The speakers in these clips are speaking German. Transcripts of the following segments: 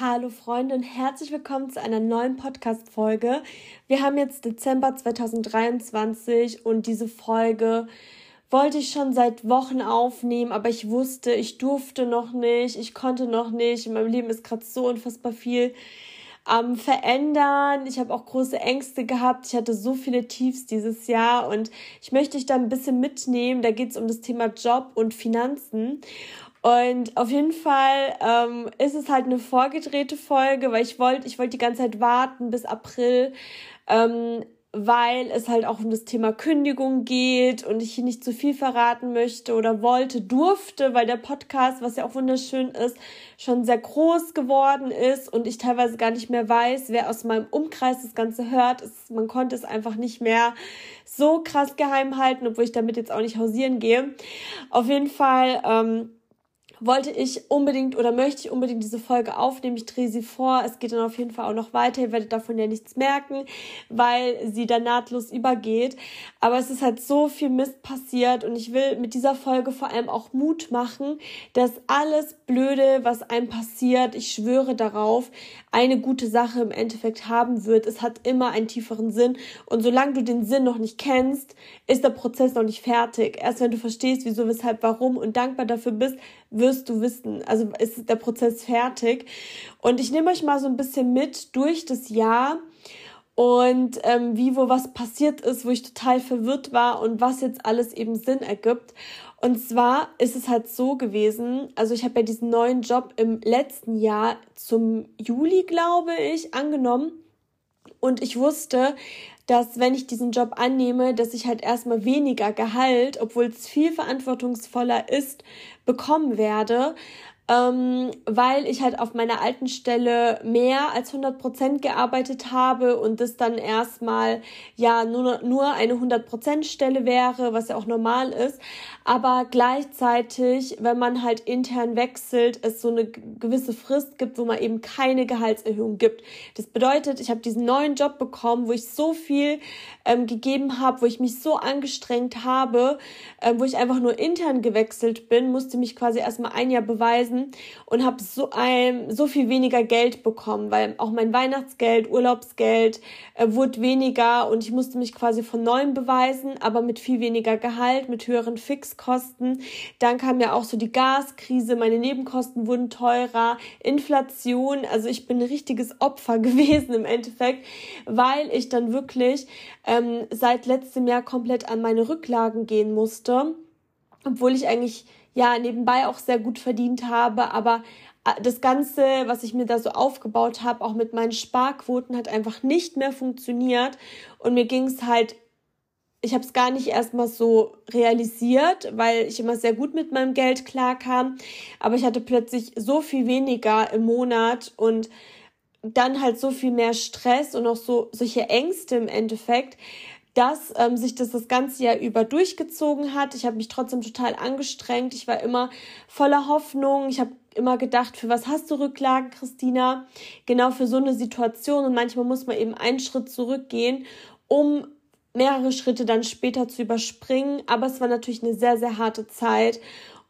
Hallo Freunde und herzlich willkommen zu einer neuen Podcast-Folge. Wir haben jetzt Dezember 2023 und diese Folge wollte ich schon seit Wochen aufnehmen, aber ich wusste, ich durfte noch nicht, ich konnte noch nicht. In meinem Leben ist gerade so unfassbar viel am Verändern. Ich habe auch große Ängste gehabt. Ich hatte so viele Tiefs dieses Jahr und ich möchte dich da ein bisschen mitnehmen. Da geht es um das Thema Job und Finanzen. Und auf jeden Fall ähm, ist es halt eine vorgedrehte Folge, weil ich wollte, ich wollte die ganze Zeit warten bis April, ähm, weil es halt auch um das Thema Kündigung geht und ich hier nicht zu viel verraten möchte oder wollte, durfte, weil der Podcast, was ja auch wunderschön ist, schon sehr groß geworden ist und ich teilweise gar nicht mehr weiß, wer aus meinem Umkreis das Ganze hört. Es, man konnte es einfach nicht mehr so krass geheim halten, obwohl ich damit jetzt auch nicht hausieren gehe. Auf jeden Fall. Ähm, wollte ich unbedingt oder möchte ich unbedingt diese Folge aufnehmen. Ich drehe sie vor. Es geht dann auf jeden Fall auch noch weiter. Ihr werdet davon ja nichts merken, weil sie dann nahtlos übergeht. Aber es ist halt so viel Mist passiert und ich will mit dieser Folge vor allem auch Mut machen, dass alles Blöde, was einem passiert, ich schwöre darauf, eine gute Sache im Endeffekt haben wird. Es hat immer einen tieferen Sinn und solange du den Sinn noch nicht kennst, ist der Prozess noch nicht fertig. Erst wenn du verstehst, wieso, weshalb, warum und dankbar dafür bist, wirst du wissen. Also ist der Prozess fertig. Und ich nehme euch mal so ein bisschen mit durch das Jahr und ähm, wie wo was passiert ist, wo ich total verwirrt war und was jetzt alles eben Sinn ergibt. Und zwar ist es halt so gewesen, also ich habe ja diesen neuen Job im letzten Jahr zum Juli, glaube ich, angenommen. Und ich wusste, dass wenn ich diesen Job annehme, dass ich halt erstmal weniger Gehalt, obwohl es viel verantwortungsvoller ist, bekommen werde ähm, weil ich halt auf meiner alten Stelle mehr als 100 Prozent gearbeitet habe und das dann erstmal ja nur, nur eine 100 Prozent Stelle wäre, was ja auch normal ist. Aber gleichzeitig, wenn man halt intern wechselt, es so eine gewisse Frist gibt, wo man eben keine Gehaltserhöhung gibt. Das bedeutet, ich habe diesen neuen Job bekommen, wo ich so viel ähm, gegeben habe, wo ich mich so angestrengt habe, ähm, wo ich einfach nur intern gewechselt bin, musste mich quasi erstmal ein Jahr beweisen, gewesen und habe so ein, so viel weniger Geld bekommen, weil auch mein Weihnachtsgeld, Urlaubsgeld äh, wurde weniger und ich musste mich quasi von neuem beweisen, aber mit viel weniger Gehalt, mit höheren Fixkosten. Dann kam ja auch so die Gaskrise, meine Nebenkosten wurden teurer, Inflation, also ich bin ein richtiges Opfer gewesen im Endeffekt, weil ich dann wirklich ähm, seit letztem Jahr komplett an meine Rücklagen gehen musste obwohl ich eigentlich ja nebenbei auch sehr gut verdient habe, aber äh, das Ganze, was ich mir da so aufgebaut habe, auch mit meinen Sparquoten, hat einfach nicht mehr funktioniert. Und mir ging es halt, ich habe es gar nicht erstmal so realisiert, weil ich immer sehr gut mit meinem Geld klarkam. Aber ich hatte plötzlich so viel weniger im Monat und dann halt so viel mehr Stress und auch so solche Ängste im Endeffekt, dass ähm, sich das das ganze Jahr über durchgezogen hat. Ich habe mich trotzdem total angestrengt. Ich war immer voller Hoffnung. Ich habe immer gedacht, für was hast du Rücklagen, Christina? Genau für so eine Situation. Und manchmal muss man eben einen Schritt zurückgehen, um mehrere Schritte dann später zu überspringen. Aber es war natürlich eine sehr, sehr harte Zeit.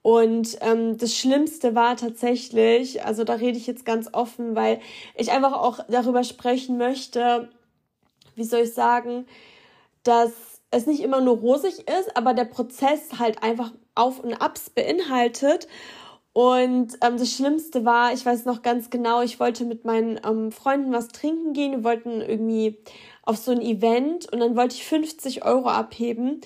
Und ähm, das Schlimmste war tatsächlich, also da rede ich jetzt ganz offen, weil ich einfach auch darüber sprechen möchte, wie soll ich sagen, dass es nicht immer nur rosig ist, aber der Prozess halt einfach Auf und Abs beinhaltet. Und ähm, das Schlimmste war, ich weiß noch ganz genau, ich wollte mit meinen ähm, Freunden was trinken gehen. Wir wollten irgendwie auf so ein Event und dann wollte ich 50 Euro abheben.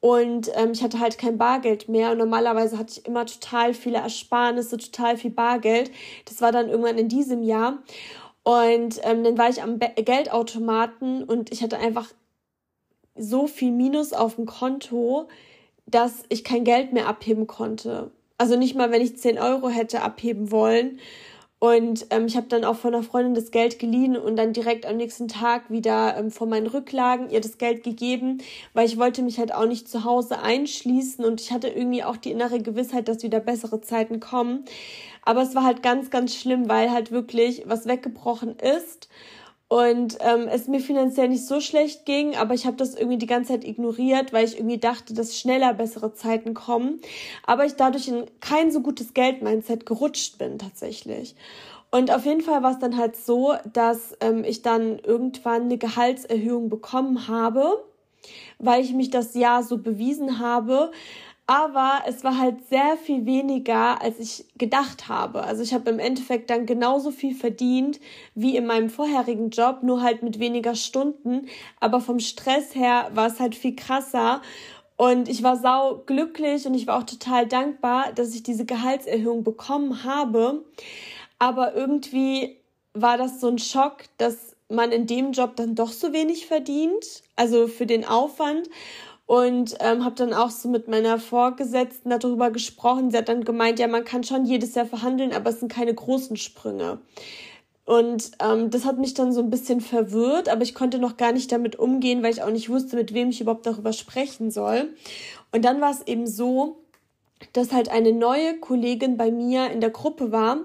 Und ähm, ich hatte halt kein Bargeld mehr. Und normalerweise hatte ich immer total viele Ersparnisse, total viel Bargeld. Das war dann irgendwann in diesem Jahr. Und ähm, dann war ich am Be Geldautomaten und ich hatte einfach so viel Minus auf dem Konto, dass ich kein Geld mehr abheben konnte. Also nicht mal, wenn ich 10 Euro hätte abheben wollen. Und ähm, ich habe dann auch von einer Freundin das Geld geliehen und dann direkt am nächsten Tag wieder ähm, von meinen Rücklagen ihr das Geld gegeben, weil ich wollte mich halt auch nicht zu Hause einschließen und ich hatte irgendwie auch die innere Gewissheit, dass wieder bessere Zeiten kommen. Aber es war halt ganz, ganz schlimm, weil halt wirklich was weggebrochen ist und ähm, es mir finanziell nicht so schlecht ging, aber ich habe das irgendwie die ganze Zeit ignoriert, weil ich irgendwie dachte, dass schneller bessere Zeiten kommen, aber ich dadurch in kein so gutes Geld-Mindset gerutscht bin tatsächlich. Und auf jeden Fall war es dann halt so, dass ähm, ich dann irgendwann eine Gehaltserhöhung bekommen habe, weil ich mich das Jahr so bewiesen habe. Aber es war halt sehr viel weniger, als ich gedacht habe. Also ich habe im Endeffekt dann genauso viel verdient wie in meinem vorherigen Job, nur halt mit weniger Stunden. Aber vom Stress her war es halt viel krasser. Und ich war sau glücklich und ich war auch total dankbar, dass ich diese Gehaltserhöhung bekommen habe. Aber irgendwie war das so ein Schock, dass man in dem Job dann doch so wenig verdient, also für den Aufwand und ähm, habe dann auch so mit meiner Vorgesetzten darüber gesprochen. Sie hat dann gemeint, ja, man kann schon jedes Jahr verhandeln, aber es sind keine großen Sprünge. Und ähm, das hat mich dann so ein bisschen verwirrt, aber ich konnte noch gar nicht damit umgehen, weil ich auch nicht wusste, mit wem ich überhaupt darüber sprechen soll. Und dann war es eben so, dass halt eine neue Kollegin bei mir in der Gruppe war.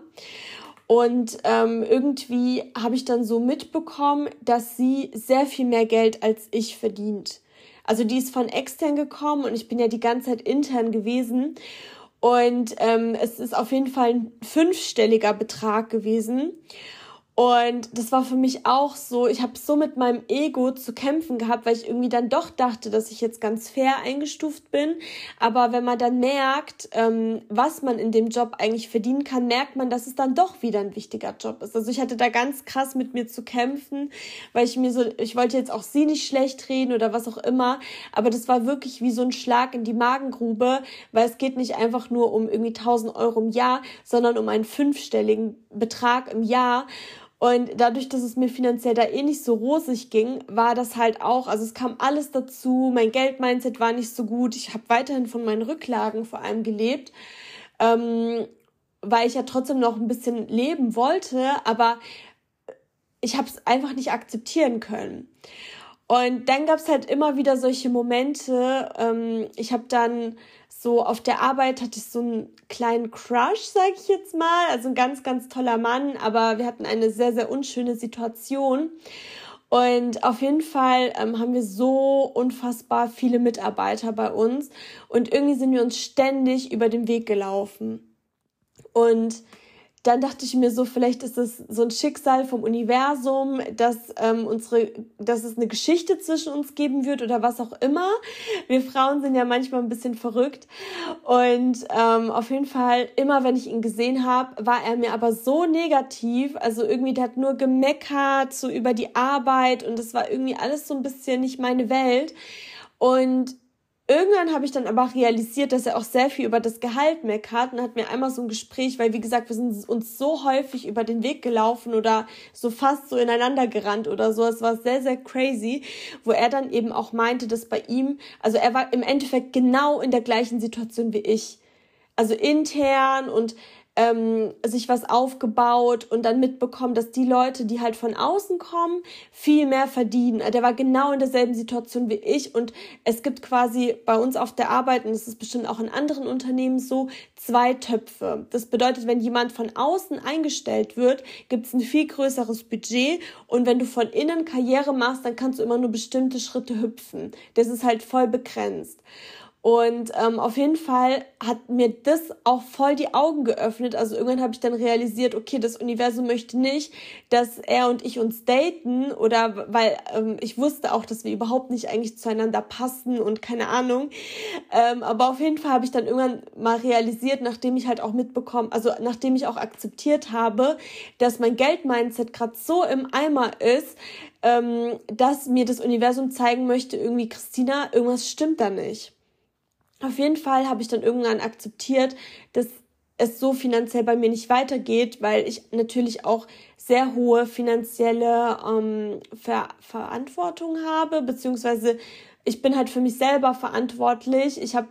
Und ähm, irgendwie habe ich dann so mitbekommen, dass sie sehr viel mehr Geld als ich verdient. Also die ist von extern gekommen und ich bin ja die ganze Zeit intern gewesen. Und ähm, es ist auf jeden Fall ein fünfstelliger Betrag gewesen. Und das war für mich auch so, ich habe so mit meinem Ego zu kämpfen gehabt, weil ich irgendwie dann doch dachte, dass ich jetzt ganz fair eingestuft bin. Aber wenn man dann merkt, ähm, was man in dem Job eigentlich verdienen kann, merkt man, dass es dann doch wieder ein wichtiger Job ist. Also ich hatte da ganz krass mit mir zu kämpfen, weil ich mir so, ich wollte jetzt auch sie nicht schlecht reden oder was auch immer. Aber das war wirklich wie so ein Schlag in die Magengrube, weil es geht nicht einfach nur um irgendwie 1000 Euro im Jahr, sondern um einen fünfstelligen Betrag im Jahr. Und dadurch, dass es mir finanziell da eh nicht so rosig ging, war das halt auch, also es kam alles dazu, mein Geldmindset war nicht so gut, ich habe weiterhin von meinen Rücklagen vor allem gelebt, ähm, weil ich ja trotzdem noch ein bisschen leben wollte, aber ich habe es einfach nicht akzeptieren können. Und dann gab es halt immer wieder solche Momente. Ähm, ich habe dann so auf der Arbeit hatte ich so einen kleinen Crush, sag ich jetzt mal. Also ein ganz, ganz toller Mann, aber wir hatten eine sehr, sehr unschöne Situation. Und auf jeden Fall ähm, haben wir so unfassbar viele Mitarbeiter bei uns und irgendwie sind wir uns ständig über den Weg gelaufen. Und dann dachte ich mir so, vielleicht ist es so ein Schicksal vom Universum, dass ähm, unsere, dass es eine Geschichte zwischen uns geben wird oder was auch immer. Wir Frauen sind ja manchmal ein bisschen verrückt und ähm, auf jeden Fall immer, wenn ich ihn gesehen habe, war er mir aber so negativ. Also irgendwie, der hat nur gemeckert so über die Arbeit und es war irgendwie alles so ein bisschen nicht meine Welt und Irgendwann habe ich dann aber realisiert, dass er auch sehr viel über das Gehalt meckert und hat mir einmal so ein Gespräch, weil wie gesagt, wir sind uns so häufig über den Weg gelaufen oder so fast so ineinander gerannt oder so. Es war sehr, sehr crazy, wo er dann eben auch meinte, dass bei ihm, also er war im Endeffekt genau in der gleichen Situation wie ich. Also intern und ähm, sich was aufgebaut und dann mitbekommen, dass die Leute, die halt von außen kommen, viel mehr verdienen. Der war genau in derselben Situation wie ich und es gibt quasi bei uns auf der Arbeit, und das ist bestimmt auch in anderen Unternehmen so, zwei Töpfe. Das bedeutet, wenn jemand von außen eingestellt wird, gibt es ein viel größeres Budget und wenn du von innen Karriere machst, dann kannst du immer nur bestimmte Schritte hüpfen. Das ist halt voll begrenzt. Und ähm, auf jeden Fall hat mir das auch voll die Augen geöffnet. Also irgendwann habe ich dann realisiert, okay, das Universum möchte nicht, dass er und ich uns daten oder weil ähm, ich wusste auch, dass wir überhaupt nicht eigentlich zueinander passen und keine Ahnung. Ähm, aber auf jeden Fall habe ich dann irgendwann mal realisiert, nachdem ich halt auch mitbekommen, also nachdem ich auch akzeptiert habe, dass mein Geldmindset gerade so im Eimer ist, ähm, dass mir das Universum zeigen möchte, irgendwie Christina, irgendwas stimmt da nicht. Auf jeden Fall habe ich dann irgendwann akzeptiert, dass es so finanziell bei mir nicht weitergeht, weil ich natürlich auch sehr hohe finanzielle ähm, Ver Verantwortung habe, beziehungsweise ich bin halt für mich selber verantwortlich. Ich habe,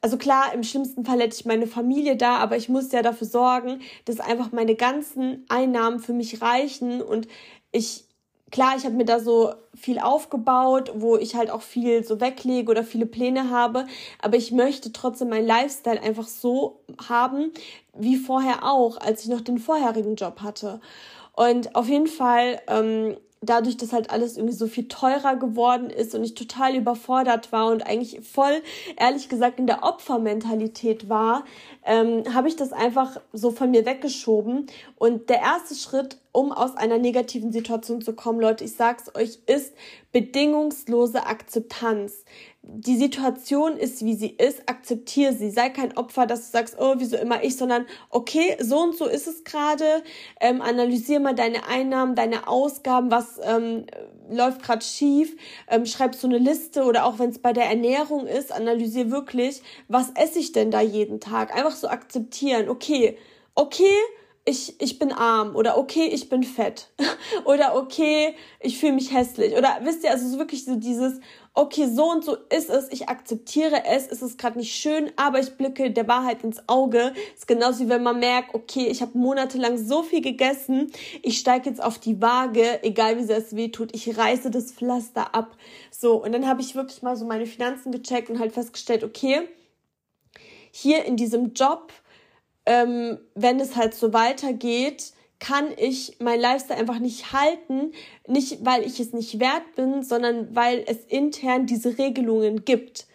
also klar, im schlimmsten Fall hätte ich meine Familie da, aber ich muss ja dafür sorgen, dass einfach meine ganzen Einnahmen für mich reichen und ich klar, ich habe mir da so viel aufgebaut, wo ich halt auch viel so weglege oder viele Pläne habe, aber ich möchte trotzdem meinen Lifestyle einfach so haben wie vorher auch, als ich noch den vorherigen Job hatte. Und auf jeden Fall ähm, dadurch, dass halt alles irgendwie so viel teurer geworden ist und ich total überfordert war und eigentlich voll, ehrlich gesagt, in der Opfermentalität war, ähm, habe ich das einfach so von mir weggeschoben. Und der erste Schritt, um aus einer negativen Situation zu kommen, Leute, ich sag's euch, ist bedingungslose Akzeptanz die Situation ist, wie sie ist, akzeptiere sie. Sei kein Opfer, dass du sagst, oh, wieso immer ich, sondern okay, so und so ist es gerade. Ähm, analysier mal deine Einnahmen, deine Ausgaben, was ähm, läuft gerade schief. Ähm, schreib so eine Liste oder auch wenn es bei der Ernährung ist, analysier wirklich, was esse ich denn da jeden Tag. Einfach so akzeptieren, okay, okay, ich, ich bin arm oder okay, ich bin fett oder okay, ich fühle mich hässlich oder wisst ihr, also so wirklich so dieses, okay, so und so ist es, ich akzeptiere es, es ist gerade nicht schön, aber ich blicke der Wahrheit ins Auge. ist genauso wie wenn man merkt, okay, ich habe monatelang so viel gegessen, ich steige jetzt auf die Waage, egal wie sehr es weh tut, ich reiße das Pflaster ab. So, und dann habe ich wirklich mal so meine Finanzen gecheckt und halt festgestellt, okay, hier in diesem Job, ähm, wenn es halt so weitergeht, kann ich mein Lifestyle einfach nicht halten, nicht weil ich es nicht wert bin, sondern weil es intern diese Regelungen gibt.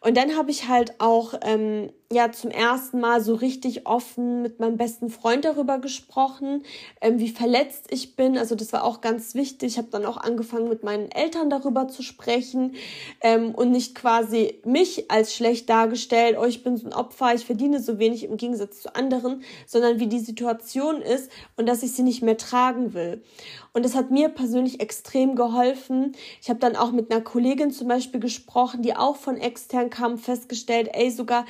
Und dann habe ich halt auch ähm, ja zum ersten Mal so richtig offen mit meinem besten Freund darüber gesprochen, ähm, wie verletzt ich bin. Also das war auch ganz wichtig. Ich habe dann auch angefangen mit meinen Eltern darüber zu sprechen ähm, und nicht quasi mich als schlecht dargestellt, oh ich bin so ein Opfer, ich verdiene so wenig im Gegensatz zu anderen, sondern wie die Situation ist und dass ich sie nicht mehr tragen will. Und das hat mir persönlich extrem geholfen. Ich habe dann auch mit einer Kollegin zum Beispiel gesprochen, die auch von extern kam, festgestellt, ey, sogar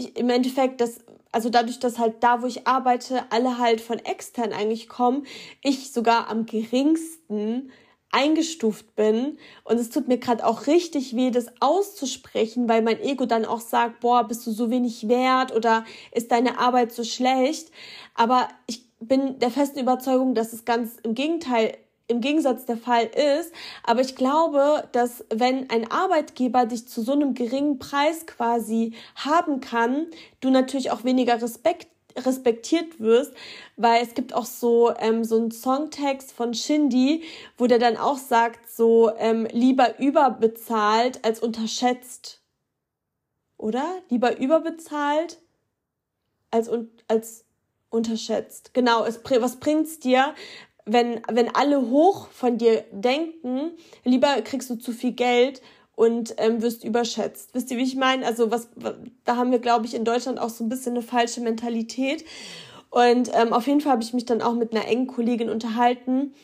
ich, im Endeffekt, das, also dadurch, dass halt da, wo ich arbeite, alle halt von extern eigentlich kommen, ich sogar am geringsten eingestuft bin und es tut mir gerade auch richtig weh, das auszusprechen, weil mein Ego dann auch sagt, boah, bist du so wenig wert oder ist deine Arbeit so schlecht. Aber ich bin der festen Überzeugung, dass es ganz im Gegenteil im Gegensatz der Fall ist. Aber ich glaube, dass wenn ein Arbeitgeber dich zu so einem geringen Preis quasi haben kann, du natürlich auch weniger Respekt respektiert wirst, weil es gibt auch so ähm, so einen Songtext von Shindy, wo der dann auch sagt so ähm, lieber überbezahlt als unterschätzt, oder lieber überbezahlt als und als unterschätzt. Genau, es, was bringt's dir, wenn, wenn alle hoch von dir denken, lieber kriegst du zu viel Geld und ähm, wirst überschätzt. Wisst ihr, wie ich meine? Also was, da haben wir, glaube ich, in Deutschland auch so ein bisschen eine falsche Mentalität. Und ähm, auf jeden Fall habe ich mich dann auch mit einer engen Kollegin unterhalten,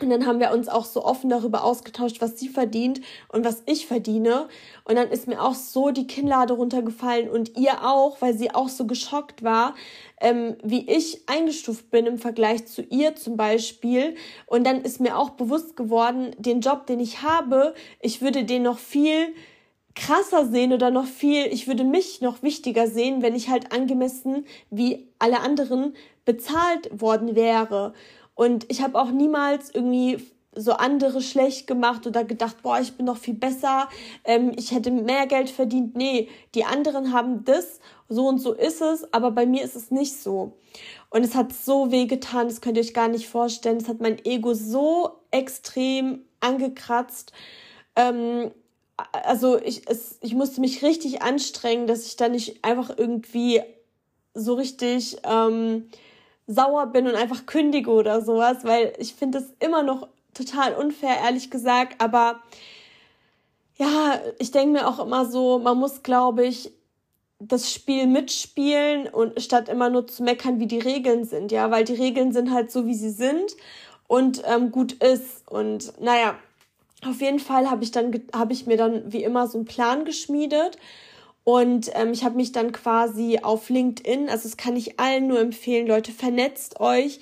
und dann haben wir uns auch so offen darüber ausgetauscht, was sie verdient und was ich verdiene. Und dann ist mir auch so die Kinnlade runtergefallen und ihr auch, weil sie auch so geschockt war, ähm, wie ich eingestuft bin im Vergleich zu ihr zum Beispiel. Und dann ist mir auch bewusst geworden, den Job, den ich habe, ich würde den noch viel krasser sehen oder noch viel, ich würde mich noch wichtiger sehen, wenn ich halt angemessen wie alle anderen bezahlt worden wäre. Und ich habe auch niemals irgendwie so andere schlecht gemacht oder gedacht, boah, ich bin noch viel besser, ähm, ich hätte mehr Geld verdient. Nee, die anderen haben das, so und so ist es, aber bei mir ist es nicht so. Und es hat so weh getan, das könnt ihr euch gar nicht vorstellen. Es hat mein Ego so extrem angekratzt. Ähm, also ich, es, ich musste mich richtig anstrengen, dass ich da nicht einfach irgendwie so richtig ähm, sauer bin und einfach kündige oder sowas, weil ich finde das immer noch total unfair, ehrlich gesagt. Aber ja, ich denke mir auch immer so, man muss, glaube ich, das Spiel mitspielen und statt immer nur zu meckern, wie die Regeln sind, ja, weil die Regeln sind halt so, wie sie sind und ähm, gut ist. Und naja, auf jeden Fall habe ich dann habe ich mir dann wie immer so einen Plan geschmiedet und ähm, ich habe mich dann quasi auf LinkedIn, also das kann ich allen nur empfehlen, Leute, vernetzt euch.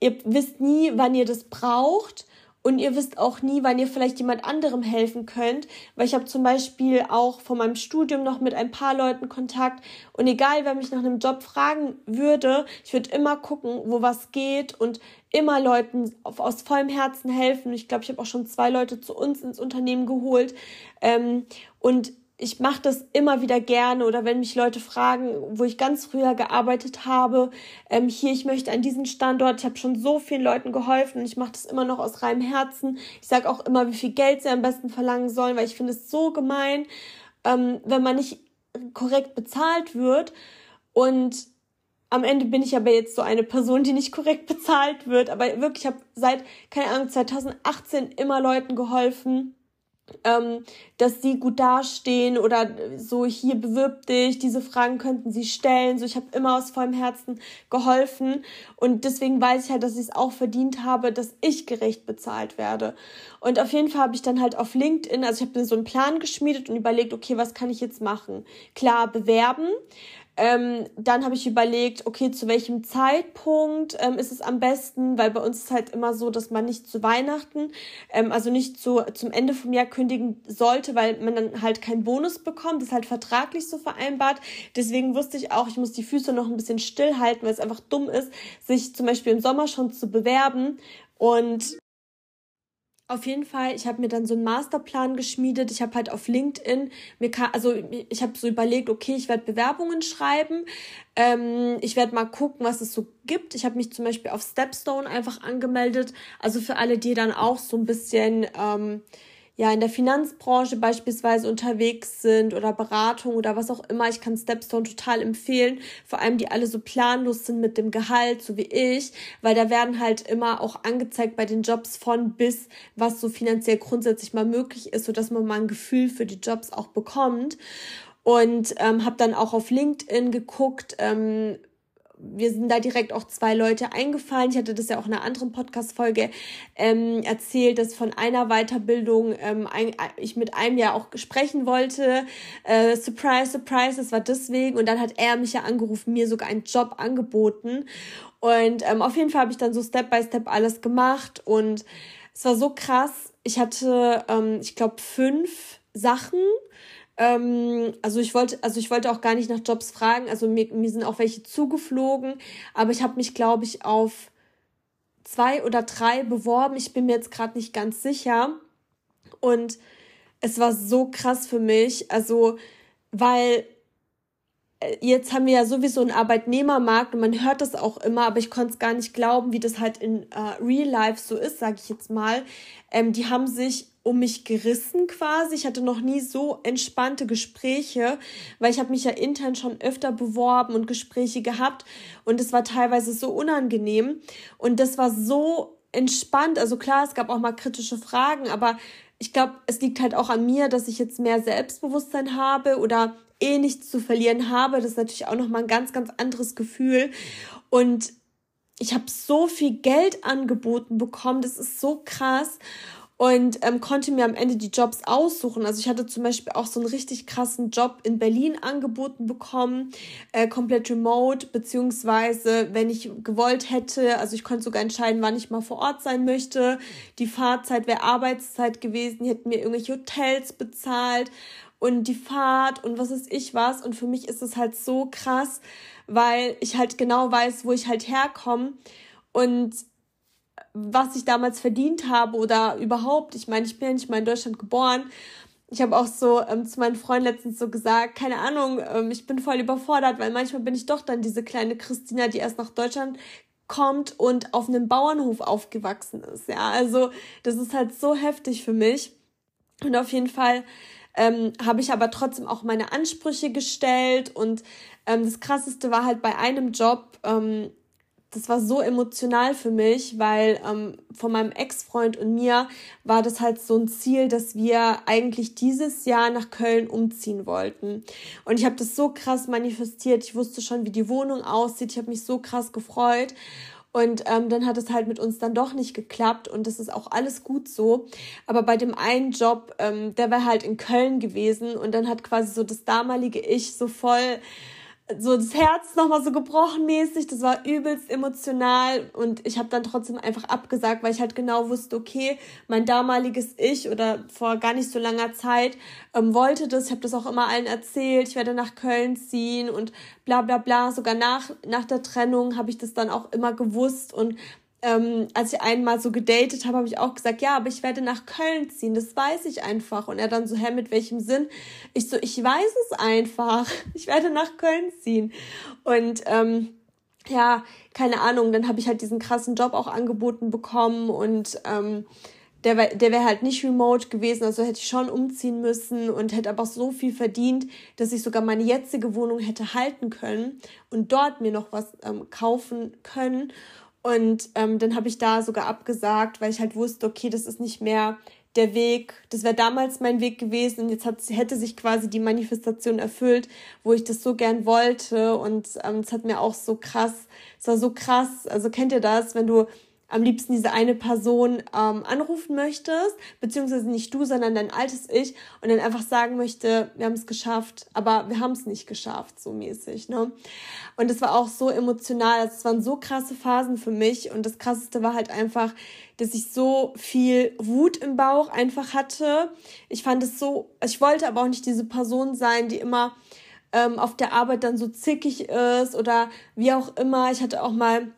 Ihr wisst nie, wann ihr das braucht. Und ihr wisst auch nie, wann ihr vielleicht jemand anderem helfen könnt, weil ich habe zum Beispiel auch von meinem Studium noch mit ein paar Leuten Kontakt und egal, wer mich nach einem Job fragen würde, ich würde immer gucken, wo was geht und immer Leuten auf, aus vollem Herzen helfen. Ich glaube, ich habe auch schon zwei Leute zu uns ins Unternehmen geholt ähm, und ich mache das immer wieder gerne oder wenn mich Leute fragen, wo ich ganz früher gearbeitet habe, ähm, hier, ich möchte an diesen Standort, ich habe schon so vielen Leuten geholfen und ich mache das immer noch aus reinem Herzen. Ich sage auch immer, wie viel Geld sie am besten verlangen sollen, weil ich finde es so gemein, ähm, wenn man nicht korrekt bezahlt wird und am Ende bin ich aber jetzt so eine Person, die nicht korrekt bezahlt wird. Aber wirklich, ich habe seit, keine Ahnung, 2018 immer Leuten geholfen, ähm, dass sie gut dastehen oder so hier bewirb dich, diese Fragen könnten sie stellen. So, ich habe immer aus vollem Herzen geholfen und deswegen weiß ich halt, dass ich es auch verdient habe, dass ich gerecht bezahlt werde. Und auf jeden Fall habe ich dann halt auf LinkedIn, also ich habe mir so einen Plan geschmiedet und überlegt, okay, was kann ich jetzt machen? Klar, bewerben. Ähm, dann habe ich überlegt, okay, zu welchem Zeitpunkt ähm, ist es am besten, weil bei uns ist halt immer so, dass man nicht zu Weihnachten, ähm, also nicht zu, zum Ende vom Jahr kündigen sollte, weil man dann halt keinen Bonus bekommt. Das ist halt vertraglich so vereinbart. Deswegen wusste ich auch, ich muss die Füße noch ein bisschen stillhalten, weil es einfach dumm ist, sich zum Beispiel im Sommer schon zu bewerben und auf jeden Fall, ich habe mir dann so einen Masterplan geschmiedet. Ich habe halt auf LinkedIn mir also ich habe so überlegt, okay, ich werde Bewerbungen schreiben. Ähm, ich werde mal gucken, was es so gibt. Ich habe mich zum Beispiel auf Stepstone einfach angemeldet. Also für alle, die dann auch so ein bisschen ähm, ja in der Finanzbranche beispielsweise unterwegs sind oder Beratung oder was auch immer, ich kann Stepstone total empfehlen. Vor allem die alle so planlos sind mit dem Gehalt, so wie ich, weil da werden halt immer auch angezeigt bei den Jobs von bis, was so finanziell grundsätzlich mal möglich ist, so dass man mal ein Gefühl für die Jobs auch bekommt. Und ähm, habe dann auch auf LinkedIn geguckt, ähm, wir sind da direkt auch zwei Leute eingefallen. Ich hatte das ja auch in einer anderen Podcast-Folge ähm, erzählt, dass von einer Weiterbildung ähm, ein, ich mit einem ja auch sprechen wollte. Äh, surprise, surprise, das war deswegen. Und dann hat er mich ja angerufen, mir sogar einen Job angeboten. Und ähm, auf jeden Fall habe ich dann so Step by Step alles gemacht. Und es war so krass. Ich hatte, ähm, ich glaube, fünf Sachen ähm, also ich wollte, also ich wollte auch gar nicht nach Jobs fragen. Also mir, mir sind auch welche zugeflogen, aber ich habe mich, glaube ich, auf zwei oder drei beworben. Ich bin mir jetzt gerade nicht ganz sicher. Und es war so krass für mich. Also, weil jetzt haben wir ja sowieso einen Arbeitnehmermarkt und man hört das auch immer, aber ich konnte es gar nicht glauben, wie das halt in äh, Real Life so ist, sage ich jetzt mal. Ähm, die haben sich um mich gerissen quasi. Ich hatte noch nie so entspannte Gespräche, weil ich habe mich ja intern schon öfter beworben und Gespräche gehabt und es war teilweise so unangenehm und das war so entspannt. Also klar, es gab auch mal kritische Fragen, aber ich glaube, es liegt halt auch an mir, dass ich jetzt mehr Selbstbewusstsein habe oder eh nichts zu verlieren habe. Das ist natürlich auch noch mal ein ganz ganz anderes Gefühl und ich habe so viel Geld angeboten bekommen, das ist so krass und ähm, konnte mir am Ende die Jobs aussuchen. Also ich hatte zum Beispiel auch so einen richtig krassen Job in Berlin angeboten bekommen, äh, komplett remote, beziehungsweise wenn ich gewollt hätte, also ich konnte sogar entscheiden, wann ich mal vor Ort sein möchte. Die Fahrzeit wäre Arbeitszeit gewesen, die hätten mir irgendwelche Hotels bezahlt und die Fahrt und was ist ich was. Und für mich ist es halt so krass, weil ich halt genau weiß, wo ich halt herkomme. Und was ich damals verdient habe oder überhaupt. Ich meine, ich bin ja nicht mal in Deutschland geboren. Ich habe auch so ähm, zu meinen Freunden letztens so gesagt, keine Ahnung, ähm, ich bin voll überfordert, weil manchmal bin ich doch dann diese kleine Christina, die erst nach Deutschland kommt und auf einem Bauernhof aufgewachsen ist. Ja, also das ist halt so heftig für mich. Und auf jeden Fall ähm, habe ich aber trotzdem auch meine Ansprüche gestellt und ähm, das Krasseste war halt bei einem Job, ähm, das war so emotional für mich, weil ähm, von meinem Ex-Freund und mir war das halt so ein Ziel, dass wir eigentlich dieses Jahr nach Köln umziehen wollten. Und ich habe das so krass manifestiert. Ich wusste schon, wie die Wohnung aussieht. Ich habe mich so krass gefreut. Und ähm, dann hat es halt mit uns dann doch nicht geklappt und das ist auch alles gut so. Aber bei dem einen Job, ähm, der war halt in Köln gewesen und dann hat quasi so das damalige Ich so voll so das Herz nochmal so gebrochen mäßig. Das war übelst emotional und ich habe dann trotzdem einfach abgesagt, weil ich halt genau wusste, okay, mein damaliges Ich oder vor gar nicht so langer Zeit ähm, wollte das. Ich habe das auch immer allen erzählt. Ich werde nach Köln ziehen und bla bla bla. Sogar nach, nach der Trennung habe ich das dann auch immer gewusst und ähm, als ich einmal so gedatet habe, habe ich auch gesagt, ja, aber ich werde nach Köln ziehen, das weiß ich einfach. Und er dann so, hä, mit welchem Sinn? Ich so, ich weiß es einfach. Ich werde nach Köln ziehen. Und ähm, ja, keine Ahnung, dann habe ich halt diesen krassen Job auch angeboten bekommen und ähm, der, wär, der wäre halt nicht remote gewesen, also hätte ich schon umziehen müssen und hätte aber so viel verdient, dass ich sogar meine jetzige Wohnung hätte halten können und dort mir noch was ähm, kaufen können. Und ähm, dann habe ich da sogar abgesagt, weil ich halt wusste, okay, das ist nicht mehr der Weg, das wäre damals mein Weg gewesen und jetzt hat, hätte sich quasi die Manifestation erfüllt, wo ich das so gern wollte. Und ähm, es hat mir auch so krass, es war so krass, also kennt ihr das, wenn du am liebsten diese eine Person ähm, anrufen möchtest, beziehungsweise nicht du, sondern dein altes Ich und dann einfach sagen möchte, wir haben es geschafft, aber wir haben es nicht geschafft, so mäßig, ne? Und es war auch so emotional, also es waren so krasse Phasen für mich und das krasseste war halt einfach, dass ich so viel Wut im Bauch einfach hatte. Ich fand es so, ich wollte aber auch nicht diese Person sein, die immer ähm, auf der Arbeit dann so zickig ist oder wie auch immer. Ich hatte auch mal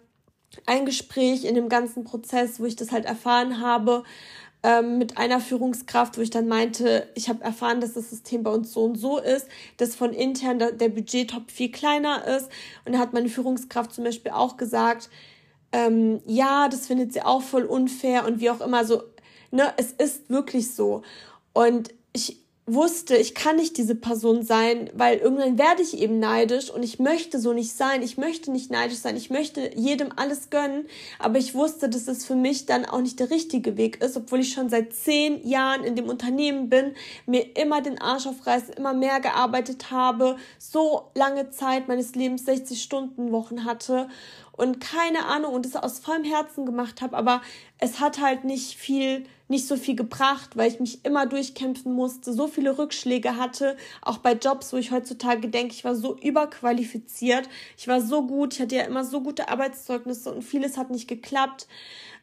ein Gespräch in dem ganzen Prozess, wo ich das halt erfahren habe ähm, mit einer Führungskraft, wo ich dann meinte, ich habe erfahren, dass das System bei uns so und so ist, dass von intern der, Budgettop viel kleiner ist. Und da hat meine Führungskraft zum Beispiel auch gesagt, ähm, ja, das findet sie auch voll unfair und wie auch immer. So, ne, es ist wirklich so. Und ich wusste, ich kann nicht diese Person sein, weil irgendwann werde ich eben neidisch und ich möchte so nicht sein. Ich möchte nicht neidisch sein. Ich möchte jedem alles gönnen. Aber ich wusste, dass es für mich dann auch nicht der richtige Weg ist, obwohl ich schon seit zehn Jahren in dem Unternehmen bin, mir immer den Arsch aufreißen, immer mehr gearbeitet habe, so lange Zeit meines Lebens 60 Stunden Wochen hatte und keine Ahnung und es aus vollem Herzen gemacht habe, aber es hat halt nicht viel, nicht so viel gebracht, weil ich mich immer durchkämpfen musste, so viele Rückschläge hatte, auch bei Jobs, wo ich heutzutage denke, ich war so überqualifiziert, ich war so gut, ich hatte ja immer so gute Arbeitszeugnisse und vieles hat nicht geklappt.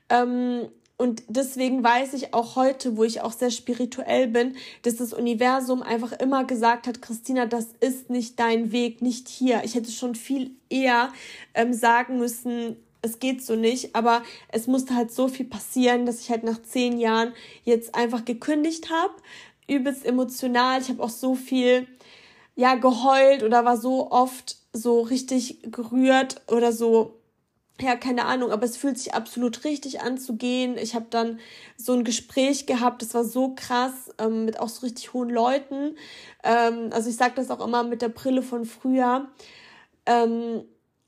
Ähm, und deswegen weiß ich auch heute, wo ich auch sehr spirituell bin, dass das Universum einfach immer gesagt hat, Christina, das ist nicht dein Weg, nicht hier. Ich hätte schon viel eher ähm, sagen müssen, es geht so nicht, aber es musste halt so viel passieren, dass ich halt nach zehn Jahren jetzt einfach gekündigt habe. Übelst emotional. Ich habe auch so viel, ja, geheult oder war so oft so richtig gerührt oder so ja, keine Ahnung, aber es fühlt sich absolut richtig an zu gehen. Ich habe dann so ein Gespräch gehabt, das war so krass, ähm, mit auch so richtig hohen Leuten. Ähm, also ich sage das auch immer mit der Brille von früher. Ähm,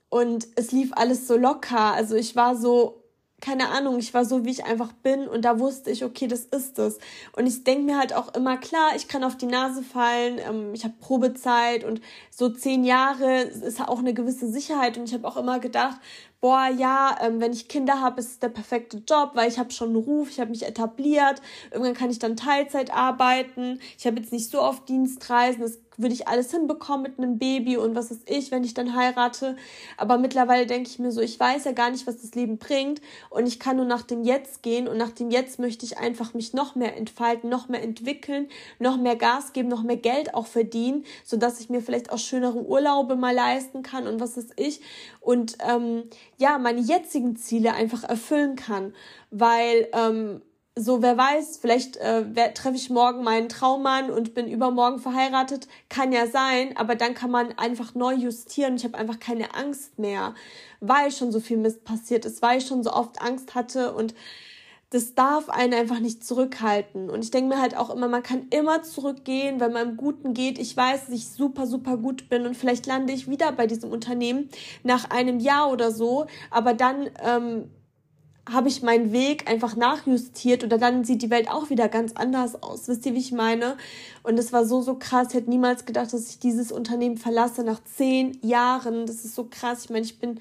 und es lief alles so locker. Also ich war so, keine Ahnung, ich war so, wie ich einfach bin und da wusste ich, okay, das ist es. Und ich denke mir halt auch immer, klar, ich kann auf die Nase fallen, ähm, ich habe Probezeit und so zehn Jahre ist auch eine gewisse Sicherheit und ich habe auch immer gedacht, boah, ja, ähm, wenn ich Kinder habe, ist es der perfekte Job, weil ich habe schon einen Ruf, ich habe mich etabliert, irgendwann kann ich dann Teilzeit arbeiten, ich habe jetzt nicht so oft Dienstreisen, das würde ich alles hinbekommen mit einem Baby und was ist ich, wenn ich dann heirate. Aber mittlerweile denke ich mir so, ich weiß ja gar nicht, was das Leben bringt. Und ich kann nur nach dem Jetzt gehen. Und nach dem Jetzt möchte ich einfach mich noch mehr entfalten, noch mehr entwickeln, noch mehr Gas geben, noch mehr Geld auch verdienen, sodass ich mir vielleicht auch schönere Urlaube mal leisten kann und was ist ich. Und ähm, ja, meine jetzigen Ziele einfach erfüllen kann, weil ähm, so, wer weiß, vielleicht äh, treffe ich morgen meinen Traummann und bin übermorgen verheiratet, kann ja sein, aber dann kann man einfach neu justieren. Ich habe einfach keine Angst mehr, weil schon so viel Mist passiert ist, weil ich schon so oft Angst hatte und das darf einen einfach nicht zurückhalten. Und ich denke mir halt auch immer, man kann immer zurückgehen, wenn man im Guten geht. Ich weiß, dass ich super, super gut bin und vielleicht lande ich wieder bei diesem Unternehmen nach einem Jahr oder so, aber dann ähm, habe ich meinen Weg einfach nachjustiert oder dann sieht die Welt auch wieder ganz anders aus. Wisst ihr, wie ich meine? Und es war so, so krass. Ich hätte niemals gedacht, dass ich dieses Unternehmen verlasse nach zehn Jahren. Das ist so krass. Ich meine, ich bin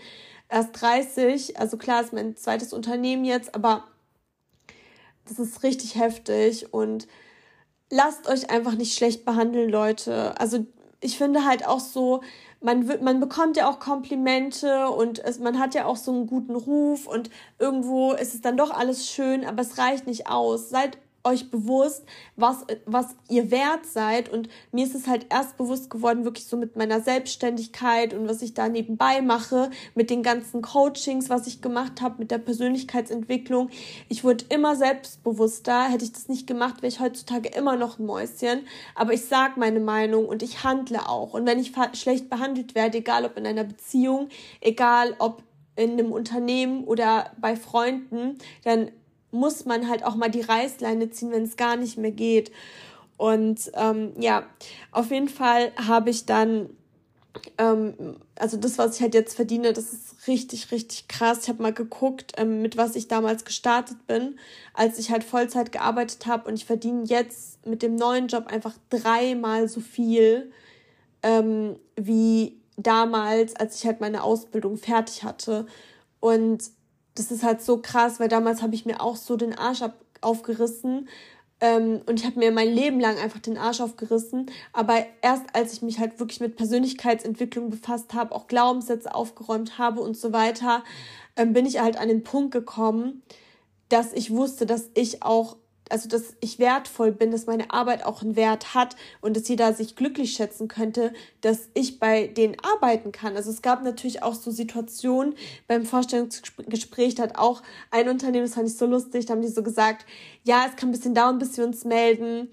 erst 30. Also klar ist mein zweites Unternehmen jetzt, aber das ist richtig heftig und lasst euch einfach nicht schlecht behandeln, Leute. Also ich finde halt auch so, man, man bekommt ja auch Komplimente und es, man hat ja auch so einen guten Ruf und irgendwo ist es dann doch alles schön, aber es reicht nicht aus. Seid euch bewusst, was, was ihr wert seid. Und mir ist es halt erst bewusst geworden, wirklich so mit meiner Selbstständigkeit und was ich da nebenbei mache, mit den ganzen Coachings, was ich gemacht habe, mit der Persönlichkeitsentwicklung. Ich wurde immer selbstbewusster. Hätte ich das nicht gemacht, wäre ich heutzutage immer noch ein Mäuschen. Aber ich sage meine Meinung und ich handle auch. Und wenn ich schlecht behandelt werde, egal ob in einer Beziehung, egal ob in einem Unternehmen oder bei Freunden, dann muss man halt auch mal die Reißleine ziehen, wenn es gar nicht mehr geht. Und ähm, ja, auf jeden Fall habe ich dann, ähm, also das, was ich halt jetzt verdiene, das ist richtig, richtig krass. Ich habe mal geguckt, ähm, mit was ich damals gestartet bin, als ich halt Vollzeit gearbeitet habe. Und ich verdiene jetzt mit dem neuen Job einfach dreimal so viel ähm, wie damals, als ich halt meine Ausbildung fertig hatte. Und das ist halt so krass, weil damals habe ich mir auch so den Arsch ab aufgerissen ähm, und ich habe mir mein Leben lang einfach den Arsch aufgerissen. Aber erst als ich mich halt wirklich mit Persönlichkeitsentwicklung befasst habe, auch Glaubenssätze aufgeräumt habe und so weiter, ähm, bin ich halt an den Punkt gekommen, dass ich wusste, dass ich auch also dass ich wertvoll bin, dass meine Arbeit auch einen Wert hat und dass jeder sich glücklich schätzen könnte, dass ich bei denen arbeiten kann. Also es gab natürlich auch so Situationen beim Vorstellungsgespräch, da hat auch ein Unternehmen, das fand ich so lustig, da haben die so gesagt, ja, es kann ein bisschen dauern, bis wir uns melden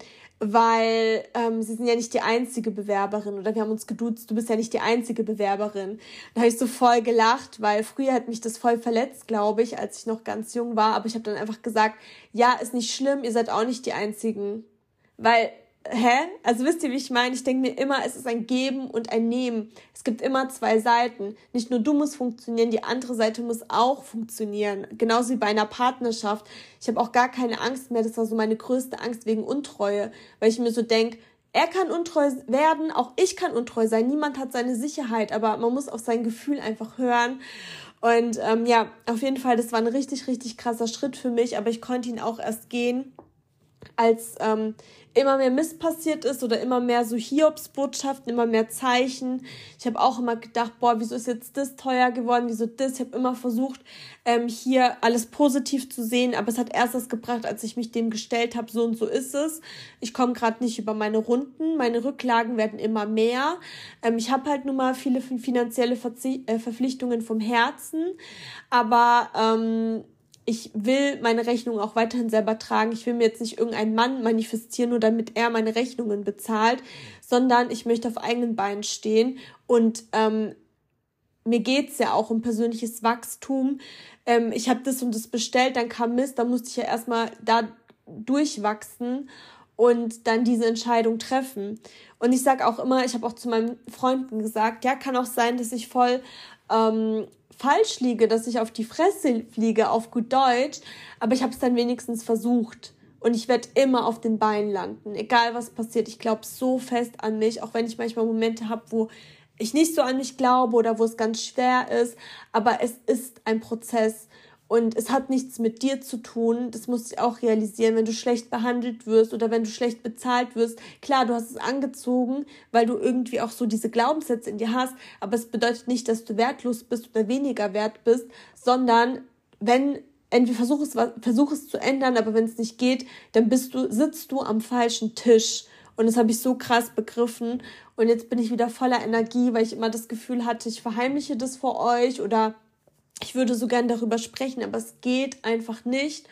weil ähm, sie sind ja nicht die einzige Bewerberin oder wir haben uns geduzt, du bist ja nicht die einzige Bewerberin. Da habe ich so voll gelacht, weil früher hat mich das voll verletzt, glaube ich, als ich noch ganz jung war. Aber ich habe dann einfach gesagt, ja, ist nicht schlimm, ihr seid auch nicht die einzigen. Weil hä? Also wisst ihr, wie ich meine? Ich denke mir immer, es ist ein Geben und ein Nehmen. Es gibt immer zwei Seiten. Nicht nur du musst funktionieren, die andere Seite muss auch funktionieren. Genauso wie bei einer Partnerschaft. Ich habe auch gar keine Angst mehr. Das war so meine größte Angst wegen Untreue, weil ich mir so denk, er kann untreu werden, auch ich kann untreu sein. Niemand hat seine Sicherheit, aber man muss auf sein Gefühl einfach hören. Und ähm, ja, auf jeden Fall, das war ein richtig, richtig krasser Schritt für mich, aber ich konnte ihn auch erst gehen, als ähm, immer mehr Mist passiert ist oder immer mehr so Hiobsbotschaften, immer mehr Zeichen. Ich habe auch immer gedacht, boah, wieso ist jetzt das teuer geworden, wieso das? Ich habe immer versucht, ähm, hier alles positiv zu sehen, aber es hat erst das gebracht, als ich mich dem gestellt habe, so und so ist es. Ich komme gerade nicht über meine Runden, meine Rücklagen werden immer mehr. Ähm, ich habe halt nun mal viele finanzielle Verzie äh, Verpflichtungen vom Herzen, aber ähm, ich will meine Rechnung auch weiterhin selber tragen. Ich will mir jetzt nicht irgendeinen Mann manifestieren, nur damit er meine Rechnungen bezahlt, sondern ich möchte auf eigenen Beinen stehen. Und ähm, mir geht's ja auch um persönliches Wachstum. Ähm, ich habe das und das bestellt, dann kam Mist, dann musste ich ja erstmal da durchwachsen und dann diese Entscheidung treffen. Und ich sage auch immer, ich habe auch zu meinen Freunden gesagt, ja, kann auch sein, dass ich voll ähm, falsch liege, dass ich auf die Fresse fliege, auf gut Deutsch, aber ich habe es dann wenigstens versucht. Und ich werde immer auf den Beinen landen, egal was passiert. Ich glaube so fest an mich, auch wenn ich manchmal Momente habe, wo ich nicht so an mich glaube oder wo es ganz schwer ist. Aber es ist ein Prozess. Und es hat nichts mit dir zu tun. Das musst du auch realisieren, wenn du schlecht behandelt wirst oder wenn du schlecht bezahlt wirst. Klar, du hast es angezogen, weil du irgendwie auch so diese Glaubenssätze in dir hast. Aber es bedeutet nicht, dass du wertlos bist oder weniger wert bist, sondern wenn entweder versuch es, versuch es zu ändern, aber wenn es nicht geht, dann bist du, sitzt du am falschen Tisch. Und das habe ich so krass begriffen. Und jetzt bin ich wieder voller Energie, weil ich immer das Gefühl hatte, ich verheimliche das vor euch oder ich würde so gern darüber sprechen, aber es geht einfach nicht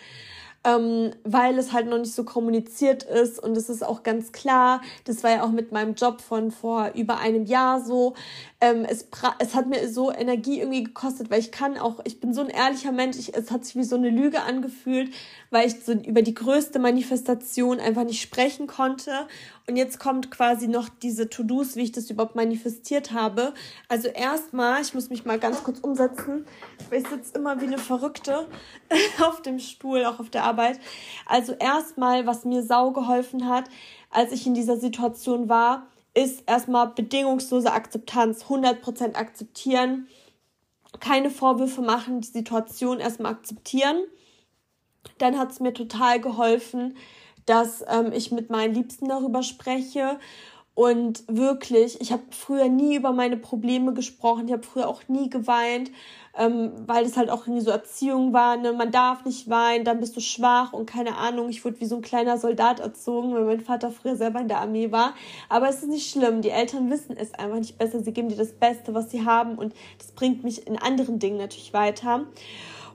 ähm, weil es halt noch nicht so kommuniziert ist und es ist auch ganz klar, das war ja auch mit meinem Job von vor über einem Jahr so, ähm, es, es hat mir so Energie irgendwie gekostet, weil ich kann auch, ich bin so ein ehrlicher Mensch, ich, es hat sich wie so eine Lüge angefühlt, weil ich so über die größte Manifestation einfach nicht sprechen konnte und jetzt kommt quasi noch diese To-Dos, wie ich das überhaupt manifestiert habe. Also erstmal, ich muss mich mal ganz kurz umsetzen, weil ich sitze immer wie eine Verrückte auf dem Stuhl, auch auf der Arbeit. Also erstmal, was mir sau geholfen hat, als ich in dieser Situation war, ist erstmal bedingungslose Akzeptanz, 100% akzeptieren, keine Vorwürfe machen, die Situation erstmal akzeptieren. Dann hat es mir total geholfen, dass ähm, ich mit meinen Liebsten darüber spreche Und wirklich, ich habe früher nie über meine Probleme gesprochen, ich habe früher auch nie geweint, ähm, weil das halt auch irgendwie so Erziehung war, ne? man darf nicht weinen, dann bist du schwach und keine Ahnung, ich wurde wie so ein kleiner Soldat erzogen, weil mein Vater früher selber in der Armee war. Aber es ist nicht schlimm, die Eltern wissen es einfach nicht besser, sie geben dir das Beste, was sie haben und das bringt mich in anderen Dingen natürlich weiter.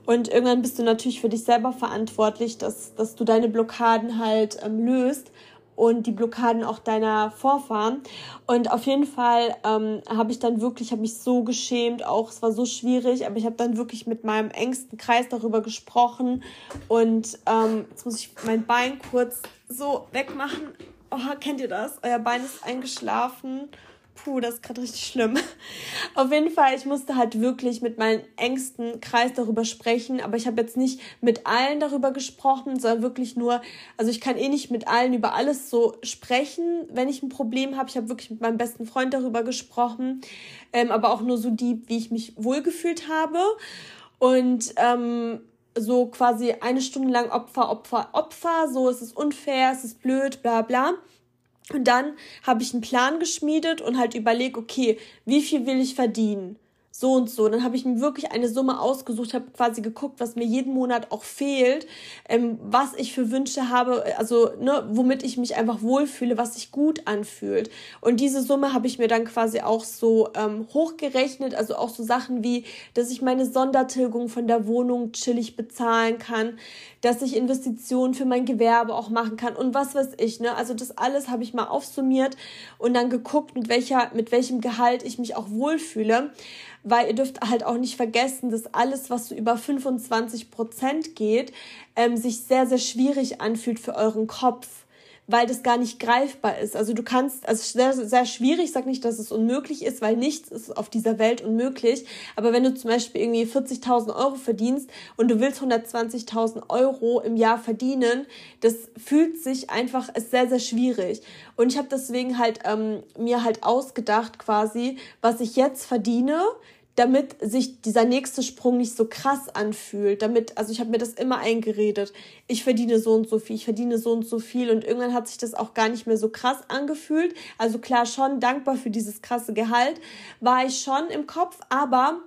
Und irgendwann bist du natürlich für dich selber verantwortlich, dass, dass du deine Blockaden halt ähm, löst und die Blockaden auch deiner Vorfahren. Und auf jeden Fall ähm, habe ich dann wirklich, habe mich so geschämt, auch es war so schwierig, aber ich habe dann wirklich mit meinem engsten Kreis darüber gesprochen. Und ähm, jetzt muss ich mein Bein kurz so wegmachen. Oh, kennt ihr das? Euer Bein ist eingeschlafen puh, das ist gerade richtig schlimm. Auf jeden Fall, ich musste halt wirklich mit meinem engsten Kreis darüber sprechen, aber ich habe jetzt nicht mit allen darüber gesprochen, sondern wirklich nur, also ich kann eh nicht mit allen über alles so sprechen, wenn ich ein Problem habe. Ich habe wirklich mit meinem besten Freund darüber gesprochen, ähm, aber auch nur so deep, wie ich mich wohlgefühlt habe. Und ähm, so quasi eine Stunde lang Opfer, Opfer, Opfer, so es ist unfair, es ist blöd, bla bla. Und dann habe ich einen Plan geschmiedet und halt überlegt, okay, wie viel will ich verdienen? So und so. Dann habe ich mir wirklich eine Summe ausgesucht, habe quasi geguckt, was mir jeden Monat auch fehlt, ähm, was ich für Wünsche habe, also ne, womit ich mich einfach wohlfühle, was sich gut anfühlt. Und diese Summe habe ich mir dann quasi auch so ähm, hochgerechnet, also auch so Sachen wie, dass ich meine Sondertilgung von der Wohnung chillig bezahlen kann, dass ich Investitionen für mein Gewerbe auch machen kann und was weiß ich. Ne? Also das alles habe ich mal aufsummiert und dann geguckt, mit welcher, mit welchem Gehalt ich mich auch wohlfühle weil ihr dürft halt auch nicht vergessen, dass alles, was so über 25 Prozent geht, ähm, sich sehr, sehr schwierig anfühlt für euren Kopf weil das gar nicht greifbar ist. Also du kannst, also sehr, sehr schwierig, sag nicht, dass es unmöglich ist, weil nichts ist auf dieser Welt unmöglich. Aber wenn du zum Beispiel irgendwie 40.000 Euro verdienst und du willst 120.000 Euro im Jahr verdienen, das fühlt sich einfach, ist sehr, sehr schwierig. Und ich habe deswegen halt ähm, mir halt ausgedacht quasi, was ich jetzt verdiene, damit sich dieser nächste Sprung nicht so krass anfühlt. Damit, also ich habe mir das immer eingeredet. Ich verdiene so und so viel, ich verdiene so und so viel und irgendwann hat sich das auch gar nicht mehr so krass angefühlt. Also klar, schon dankbar für dieses krasse Gehalt war ich schon im Kopf, aber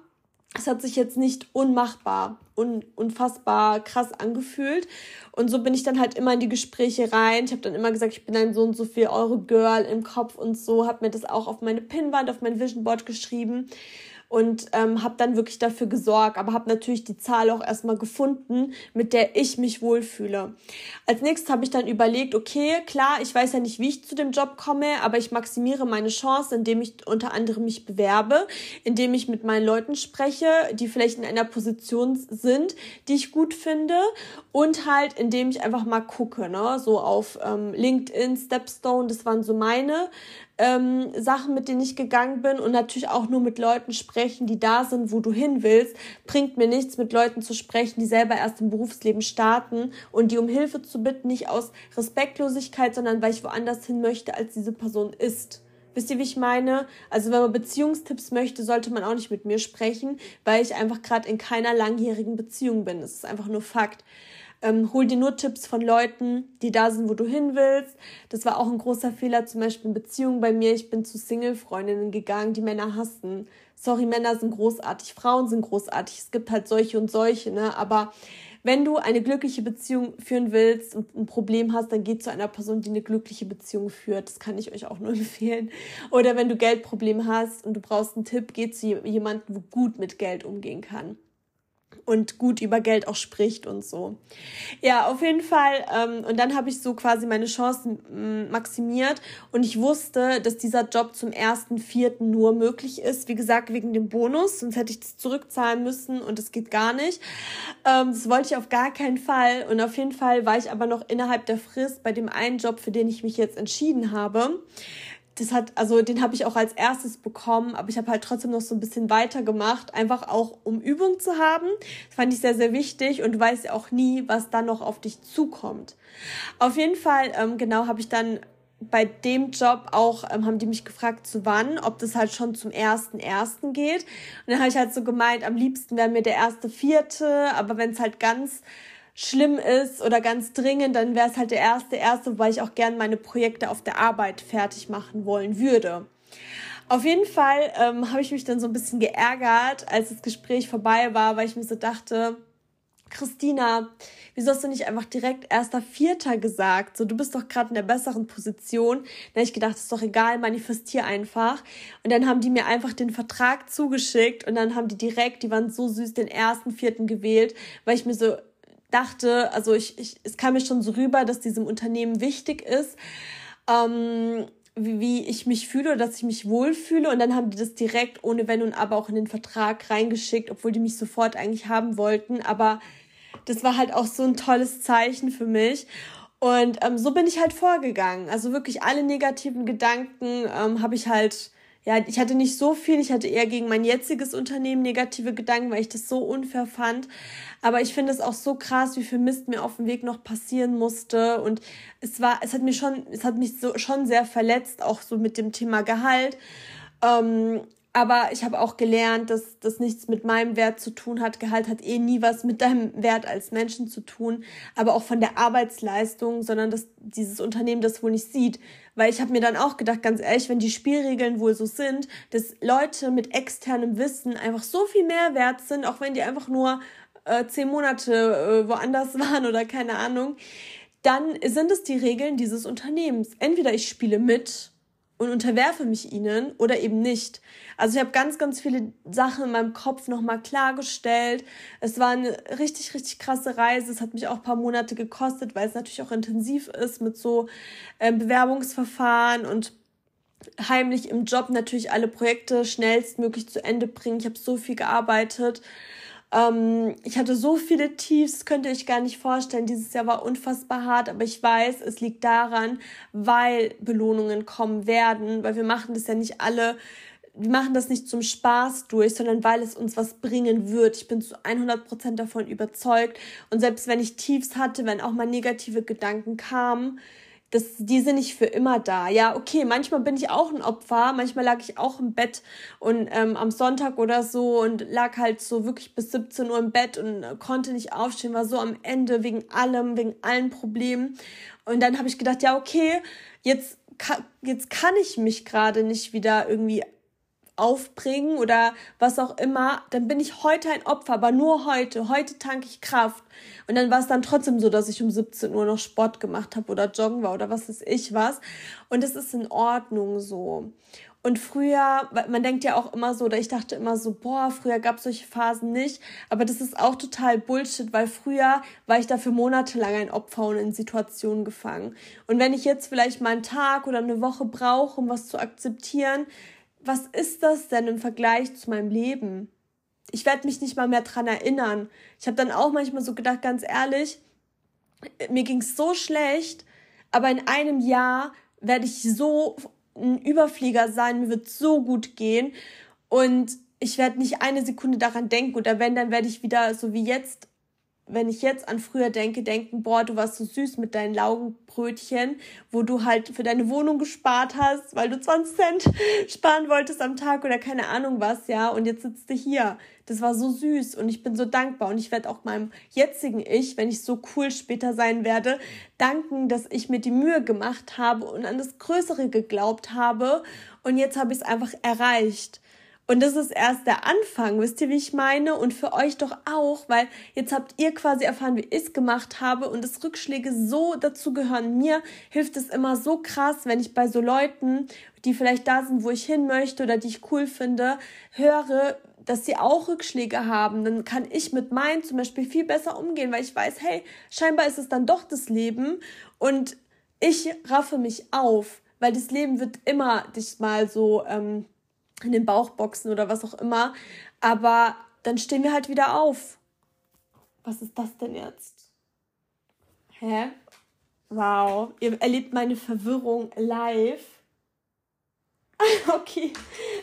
es hat sich jetzt nicht unmachbar, un, unfassbar krass angefühlt. Und so bin ich dann halt immer in die Gespräche rein. Ich habe dann immer gesagt, ich bin ein so und so viel Euro Girl im Kopf und so, habe mir das auch auf meine Pinwand, auf mein Vision Board geschrieben und ähm, habe dann wirklich dafür gesorgt, aber habe natürlich die Zahl auch erstmal gefunden, mit der ich mich wohlfühle. Als nächstes habe ich dann überlegt, okay, klar, ich weiß ja nicht, wie ich zu dem Job komme, aber ich maximiere meine Chance, indem ich unter anderem mich bewerbe, indem ich mit meinen Leuten spreche, die vielleicht in einer Position sind, die ich gut finde und halt, indem ich einfach mal gucke, ne, so auf ähm, LinkedIn, Stepstone, das waren so meine ähm, Sachen, mit denen ich gegangen bin und natürlich auch nur mit Leuten sprechen, die da sind, wo du hin willst. Bringt mir nichts, mit Leuten zu sprechen, die selber erst im Berufsleben starten und die um Hilfe zu bitten, nicht aus Respektlosigkeit, sondern weil ich woanders hin möchte, als diese Person ist. Wisst ihr, wie ich meine? Also wenn man Beziehungstipps möchte, sollte man auch nicht mit mir sprechen, weil ich einfach gerade in keiner langjährigen Beziehung bin. Das ist einfach nur Fakt. Ähm, hol dir nur Tipps von Leuten, die da sind, wo du hin willst. Das war auch ein großer Fehler, zum Beispiel in Beziehungen bei mir. Ich bin zu Single-Freundinnen gegangen, die Männer hassten. Sorry, Männer sind großartig, Frauen sind großartig. Es gibt halt solche und solche, ne? Aber wenn du eine glückliche Beziehung führen willst und ein Problem hast, dann geh zu einer Person, die eine glückliche Beziehung führt. Das kann ich euch auch nur empfehlen. Oder wenn du Geldprobleme hast und du brauchst einen Tipp, geh zu jemandem, wo gut mit Geld umgehen kann und gut über Geld auch spricht und so. Ja, auf jeden Fall. Ähm, und dann habe ich so quasi meine Chancen mm, maximiert und ich wusste, dass dieser Job zum ersten Vierten nur möglich ist. Wie gesagt, wegen dem Bonus, sonst hätte ich das zurückzahlen müssen und das geht gar nicht. Ähm, das wollte ich auf gar keinen Fall. Und auf jeden Fall war ich aber noch innerhalb der Frist bei dem einen Job, für den ich mich jetzt entschieden habe das hat, also den habe ich auch als erstes bekommen, aber ich habe halt trotzdem noch so ein bisschen weitergemacht, einfach auch um Übung zu haben. Das fand ich sehr, sehr wichtig und du weißt ja auch nie, was dann noch auf dich zukommt. Auf jeden Fall, ähm, genau, habe ich dann bei dem Job auch, ähm, haben die mich gefragt, zu wann, ob das halt schon zum ersten ersten geht. Und dann habe ich halt so gemeint, am liebsten wäre mir der erste vierte, aber wenn es halt ganz schlimm ist oder ganz dringend, dann wäre es halt der erste, erste, wobei ich auch gerne meine Projekte auf der Arbeit fertig machen wollen würde. Auf jeden Fall ähm, habe ich mich dann so ein bisschen geärgert, als das Gespräch vorbei war, weil ich mir so dachte, Christina, wieso hast du nicht einfach direkt erster Vierter gesagt? So, du bist doch gerade in der besseren Position. Dann habe ich gedacht, ist doch egal, manifestier einfach. Und dann haben die mir einfach den Vertrag zugeschickt und dann haben die direkt, die waren so süß, den ersten Vierten gewählt, weil ich mir so dachte, also ich, ich es kam mir schon so rüber, dass diesem Unternehmen wichtig ist. Ähm, wie, wie ich mich fühle oder dass ich mich wohlfühle. Und dann haben die das direkt ohne Wenn und Aber auch in den Vertrag reingeschickt, obwohl die mich sofort eigentlich haben wollten. Aber das war halt auch so ein tolles Zeichen für mich. Und ähm, so bin ich halt vorgegangen. Also wirklich alle negativen Gedanken ähm, habe ich halt, ja, ich hatte nicht so viel. Ich hatte eher gegen mein jetziges Unternehmen negative Gedanken, weil ich das so unfair fand. Aber ich finde es auch so krass, wie viel Mist mir auf dem Weg noch passieren musste. Und es war, es hat mir schon, es hat mich so schon sehr verletzt, auch so mit dem Thema Gehalt. Ähm, aber ich habe auch gelernt, dass das nichts mit meinem Wert zu tun hat. Gehalt hat eh nie was mit deinem Wert als Menschen zu tun, aber auch von der Arbeitsleistung, sondern dass dieses Unternehmen das wohl nicht sieht. Weil ich habe mir dann auch gedacht, ganz ehrlich, wenn die Spielregeln wohl so sind, dass Leute mit externem Wissen einfach so viel mehr wert sind, auch wenn die einfach nur äh, zehn Monate äh, woanders waren oder keine Ahnung, dann sind es die Regeln dieses Unternehmens. Entweder ich spiele mit und unterwerfe mich ihnen oder eben nicht. Also ich habe ganz, ganz viele Sachen in meinem Kopf nochmal klargestellt. Es war eine richtig, richtig krasse Reise. Es hat mich auch ein paar Monate gekostet, weil es natürlich auch intensiv ist mit so äh, Bewerbungsverfahren und heimlich im Job natürlich alle Projekte schnellstmöglich zu Ende bringen. Ich habe so viel gearbeitet ähm, ich hatte so viele Tiefs, könnt ihr euch gar nicht vorstellen. Dieses Jahr war unfassbar hart, aber ich weiß, es liegt daran, weil Belohnungen kommen werden, weil wir machen das ja nicht alle wir machen das nicht zum Spaß durch, sondern weil es uns was bringen wird. Ich bin zu 100% davon überzeugt. Und selbst wenn ich Tiefs hatte, wenn auch mal negative Gedanken kamen, das, die sind nicht für immer da. Ja, okay, manchmal bin ich auch ein Opfer, manchmal lag ich auch im Bett und ähm, am Sonntag oder so und lag halt so wirklich bis 17 Uhr im Bett und konnte nicht aufstehen, war so am Ende wegen allem, wegen allen Problemen. Und dann habe ich gedacht, ja, okay, jetzt, jetzt kann ich mich gerade nicht wieder irgendwie aufbringen oder was auch immer, dann bin ich heute ein Opfer, aber nur heute. Heute tanke ich Kraft. Und dann war es dann trotzdem so, dass ich um 17 Uhr noch Sport gemacht habe oder joggen war oder was weiß ich was. Und es ist in Ordnung so. Und früher, man denkt ja auch immer so, oder ich dachte immer so, boah, früher gab es solche Phasen nicht. Aber das ist auch total Bullshit, weil früher war ich dafür monatelang ein Opfer und in Situationen gefangen. Und wenn ich jetzt vielleicht mal einen Tag oder eine Woche brauche, um was zu akzeptieren, was ist das denn im Vergleich zu meinem Leben? Ich werde mich nicht mal mehr dran erinnern. Ich habe dann auch manchmal so gedacht, ganz ehrlich, mir ging es so schlecht, aber in einem Jahr werde ich so ein Überflieger sein, mir wird so gut gehen und ich werde nicht eine Sekunde daran denken oder wenn, dann werde ich wieder so wie jetzt wenn ich jetzt an früher denke, denken, boah, du warst so süß mit deinen Laugenbrötchen, wo du halt für deine Wohnung gespart hast, weil du 20 Cent sparen wolltest am Tag oder keine Ahnung was, ja, und jetzt sitzt du hier. Das war so süß und ich bin so dankbar und ich werde auch meinem jetzigen Ich, wenn ich so cool später sein werde, danken, dass ich mir die Mühe gemacht habe und an das Größere geglaubt habe und jetzt habe ich es einfach erreicht. Und das ist erst der Anfang, wisst ihr, wie ich meine? Und für euch doch auch, weil jetzt habt ihr quasi erfahren, wie ich es gemacht habe und dass Rückschläge so dazu gehören. Mir hilft es immer so krass, wenn ich bei so Leuten, die vielleicht da sind, wo ich hin möchte oder die ich cool finde, höre, dass sie auch Rückschläge haben, dann kann ich mit meinen zum Beispiel viel besser umgehen, weil ich weiß, hey, scheinbar ist es dann doch das Leben und ich raffe mich auf, weil das Leben wird immer dich mal so ähm, in den Bauchboxen oder was auch immer. Aber dann stehen wir halt wieder auf. Was ist das denn jetzt? Hä? Wow, ihr erlebt meine Verwirrung live. okay,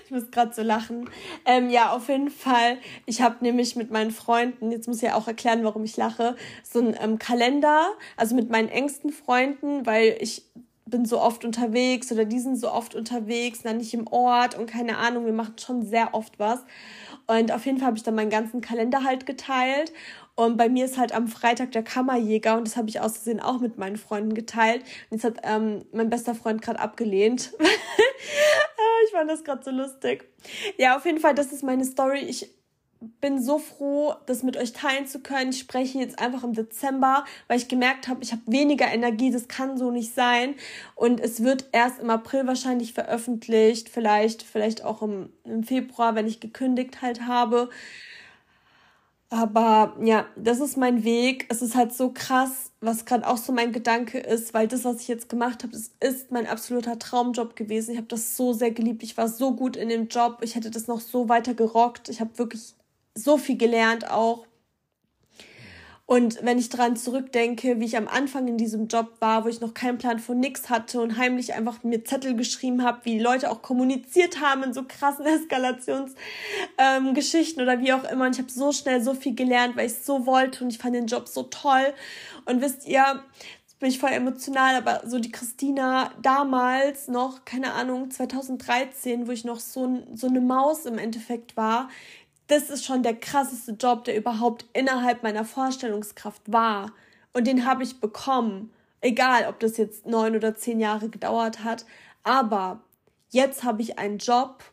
ich muss gerade so lachen. Ähm, ja, auf jeden Fall. Ich habe nämlich mit meinen Freunden, jetzt muss ich ja auch erklären, warum ich lache, so einen ähm, Kalender, also mit meinen engsten Freunden, weil ich bin so oft unterwegs oder die sind so oft unterwegs, dann nicht im Ort und keine Ahnung, wir machen schon sehr oft was. Und auf jeden Fall habe ich dann meinen ganzen Kalender halt geteilt. Und bei mir ist halt am Freitag der Kammerjäger und das habe ich aus auch mit meinen Freunden geteilt. Und jetzt hat ähm, mein bester Freund gerade abgelehnt. Ah, ich fand das gerade so lustig. Ja, auf jeden Fall, das ist meine Story. Ich bin so froh, das mit euch teilen zu können. Ich spreche jetzt einfach im Dezember, weil ich gemerkt habe, ich habe weniger Energie, das kann so nicht sein. Und es wird erst im April wahrscheinlich veröffentlicht, vielleicht, vielleicht auch im, im Februar, wenn ich gekündigt halt habe. Aber ja, das ist mein Weg. Es ist halt so krass, was gerade auch so mein Gedanke ist, weil das, was ich jetzt gemacht habe, das ist mein absoluter Traumjob gewesen. Ich habe das so sehr geliebt. Ich war so gut in dem Job. Ich hätte das noch so weiter gerockt. Ich habe wirklich so viel gelernt auch. Und wenn ich daran zurückdenke, wie ich am Anfang in diesem Job war, wo ich noch keinen Plan von nix hatte und heimlich einfach mir Zettel geschrieben habe, wie Leute auch kommuniziert haben in so krassen Eskalationsgeschichten ähm, oder wie auch immer. Und ich habe so schnell so viel gelernt, weil ich es so wollte und ich fand den Job so toll. Und wisst ihr, bin ich voll emotional, aber so die Christina damals noch, keine Ahnung, 2013, wo ich noch so, so eine Maus im Endeffekt war, das ist schon der krasseste Job, der überhaupt innerhalb meiner Vorstellungskraft war. Und den habe ich bekommen. Egal, ob das jetzt neun oder zehn Jahre gedauert hat. Aber jetzt habe ich einen Job,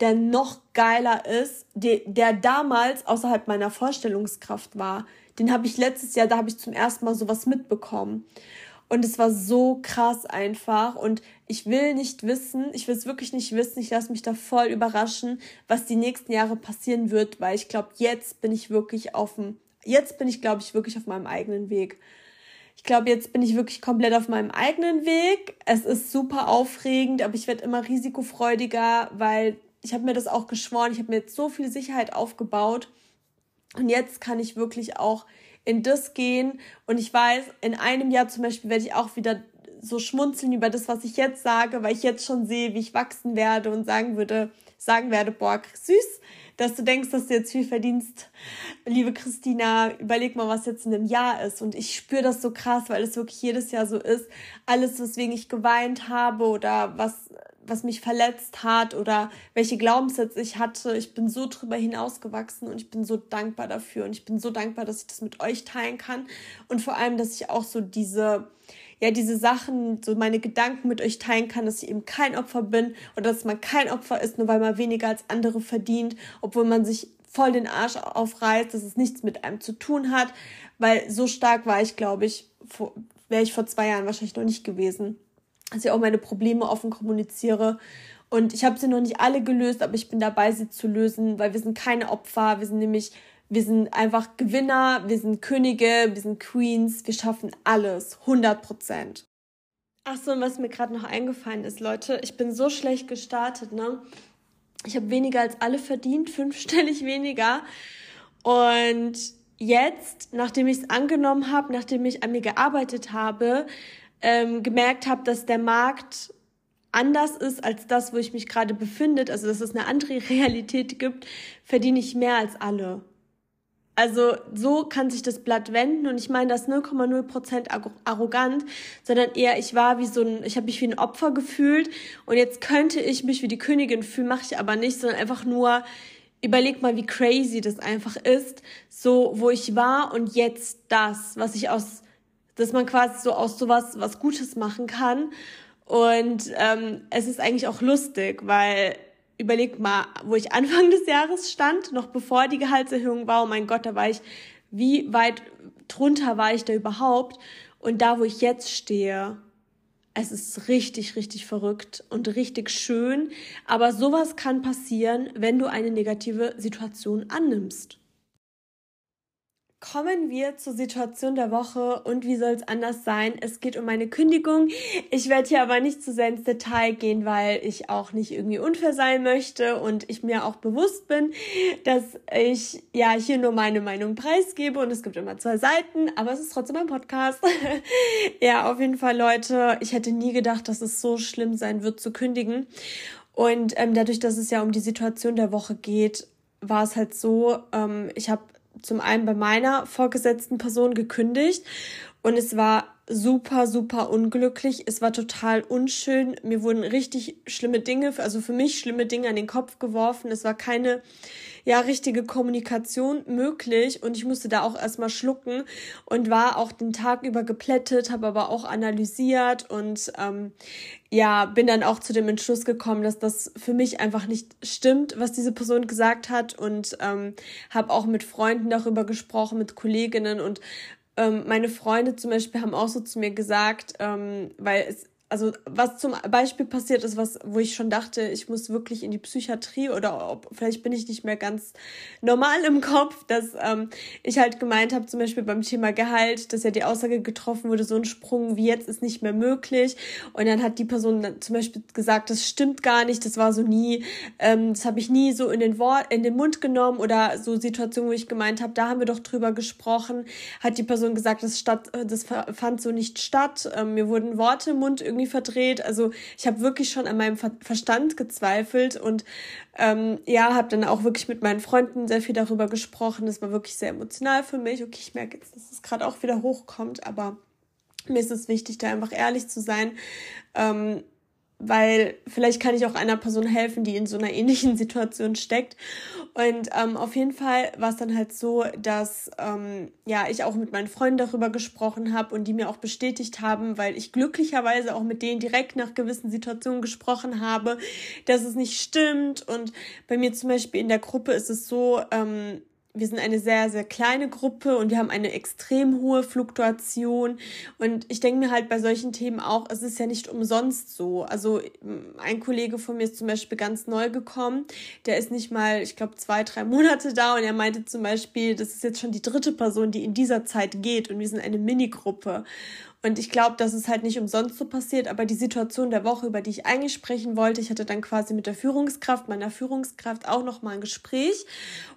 der noch geiler ist, der, der damals außerhalb meiner Vorstellungskraft war. Den habe ich letztes Jahr, da habe ich zum ersten Mal sowas mitbekommen. Und es war so krass einfach. Und ich will nicht wissen, ich will es wirklich nicht wissen. Ich lasse mich da voll überraschen, was die nächsten Jahre passieren wird, weil ich glaube, jetzt bin ich wirklich auf jetzt bin ich, glaube ich, wirklich auf meinem eigenen Weg. Ich glaube, jetzt bin ich wirklich komplett auf meinem eigenen Weg. Es ist super aufregend, aber ich werde immer risikofreudiger, weil ich habe mir das auch geschworen. Ich habe mir jetzt so viel Sicherheit aufgebaut. Und jetzt kann ich wirklich auch in das gehen. Und ich weiß, in einem Jahr zum Beispiel werde ich auch wieder so schmunzeln über das, was ich jetzt sage, weil ich jetzt schon sehe, wie ich wachsen werde und sagen würde, sagen werde, boah, süß, dass du denkst, dass du jetzt viel verdienst. Liebe Christina, überleg mal, was jetzt in einem Jahr ist. Und ich spüre das so krass, weil es wirklich jedes Jahr so ist. Alles, weswegen ich geweint habe oder was was mich verletzt hat oder welche Glaubenssätze ich hatte. Ich bin so drüber hinausgewachsen und ich bin so dankbar dafür und ich bin so dankbar, dass ich das mit euch teilen kann. Und vor allem, dass ich auch so diese ja, diese Sachen, so meine Gedanken mit euch teilen kann, dass ich eben kein Opfer bin oder dass man kein Opfer ist, nur weil man weniger als andere verdient, obwohl man sich voll den Arsch aufreißt, dass es nichts mit einem zu tun hat, weil so stark war ich, glaube ich, wäre ich vor zwei Jahren wahrscheinlich noch nicht gewesen dass ich auch meine Probleme offen kommuniziere. Und ich habe sie noch nicht alle gelöst, aber ich bin dabei, sie zu lösen, weil wir sind keine Opfer. Wir sind nämlich, wir sind einfach Gewinner, wir sind Könige, wir sind Queens, wir schaffen alles, 100 Prozent. Ach so, und was mir gerade noch eingefallen ist, Leute, ich bin so schlecht gestartet, ne? Ich habe weniger als alle verdient, fünfstellig weniger. Und jetzt, nachdem ich es angenommen habe, nachdem ich an mir gearbeitet habe, ähm, gemerkt habe, dass der Markt anders ist als das, wo ich mich gerade befinde, also dass es eine andere Realität gibt, verdiene ich mehr als alle. Also so kann sich das Blatt wenden. Und ich meine das 0,0% arrogant, sondern eher ich war wie so ein, ich habe mich wie ein Opfer gefühlt. Und jetzt könnte ich mich wie die Königin fühlen, mache ich aber nicht, sondern einfach nur überleg mal, wie crazy das einfach ist, so wo ich war und jetzt das, was ich aus dass man quasi so aus sowas was Gutes machen kann. Und ähm, es ist eigentlich auch lustig, weil überleg mal, wo ich Anfang des Jahres stand, noch bevor die Gehaltserhöhung war, oh mein Gott, da war ich, wie weit drunter war ich da überhaupt? Und da, wo ich jetzt stehe, es ist richtig, richtig verrückt und richtig schön. Aber sowas kann passieren, wenn du eine negative Situation annimmst. Kommen wir zur Situation der Woche und wie soll es anders sein? Es geht um meine Kündigung. Ich werde hier aber nicht zu sehr ins Detail gehen, weil ich auch nicht irgendwie unfair sein möchte und ich mir auch bewusst bin, dass ich ja hier nur meine Meinung preisgebe und es gibt immer zwei Seiten, aber es ist trotzdem ein Podcast. ja, auf jeden Fall, Leute, ich hätte nie gedacht, dass es so schlimm sein wird zu kündigen. Und ähm, dadurch, dass es ja um die Situation der Woche geht, war es halt so, ähm, ich habe zum einen bei meiner vorgesetzten Person gekündigt und es war super, super unglücklich. Es war total unschön. Mir wurden richtig schlimme Dinge, also für mich schlimme Dinge an den Kopf geworfen. Es war keine ja richtige Kommunikation möglich. Und ich musste da auch erstmal schlucken und war auch den Tag über geplättet, habe aber auch analysiert und ähm, ja, bin dann auch zu dem Entschluss gekommen, dass das für mich einfach nicht stimmt, was diese Person gesagt hat. Und ähm, habe auch mit Freunden darüber gesprochen, mit Kolleginnen. Und ähm, meine Freunde zum Beispiel haben auch so zu mir gesagt, ähm, weil es also was zum Beispiel passiert ist, was, wo ich schon dachte, ich muss wirklich in die Psychiatrie oder ob, vielleicht bin ich nicht mehr ganz normal im Kopf, dass ähm, ich halt gemeint habe, zum Beispiel beim Thema Gehalt, dass ja die Aussage getroffen wurde, so ein Sprung wie jetzt ist nicht mehr möglich. Und dann hat die Person zum Beispiel gesagt, das stimmt gar nicht, das war so nie, ähm, das habe ich nie so in den Wort, in den Mund genommen oder so Situationen, wo ich gemeint habe, da haben wir doch drüber gesprochen, hat die Person gesagt, das statt, das fand so nicht statt. Ähm, mir wurden Worte im Mund irgendwie irgendwie verdreht. Also ich habe wirklich schon an meinem Verstand gezweifelt und ähm, ja, habe dann auch wirklich mit meinen Freunden sehr viel darüber gesprochen. Das war wirklich sehr emotional für mich. Okay, ich merke jetzt, dass es gerade auch wieder hochkommt, aber mir ist es wichtig, da einfach ehrlich zu sein. Ähm, weil vielleicht kann ich auch einer Person helfen, die in so einer ähnlichen Situation steckt. Und ähm, auf jeden Fall war es dann halt so, dass ähm, ja ich auch mit meinen Freunden darüber gesprochen habe und die mir auch bestätigt haben, weil ich glücklicherweise auch mit denen direkt nach gewissen Situationen gesprochen habe, dass es nicht stimmt. Und bei mir zum Beispiel in der Gruppe ist es so, ähm, wir sind eine sehr, sehr kleine Gruppe und wir haben eine extrem hohe Fluktuation. Und ich denke mir halt bei solchen Themen auch, es ist ja nicht umsonst so. Also ein Kollege von mir ist zum Beispiel ganz neu gekommen. Der ist nicht mal, ich glaube, zwei, drei Monate da und er meinte zum Beispiel, das ist jetzt schon die dritte Person, die in dieser Zeit geht und wir sind eine Minigruppe. Und ich glaube, dass es halt nicht umsonst so passiert, aber die Situation der Woche, über die ich eigentlich sprechen wollte, ich hatte dann quasi mit der Führungskraft meiner Führungskraft auch nochmal ein Gespräch.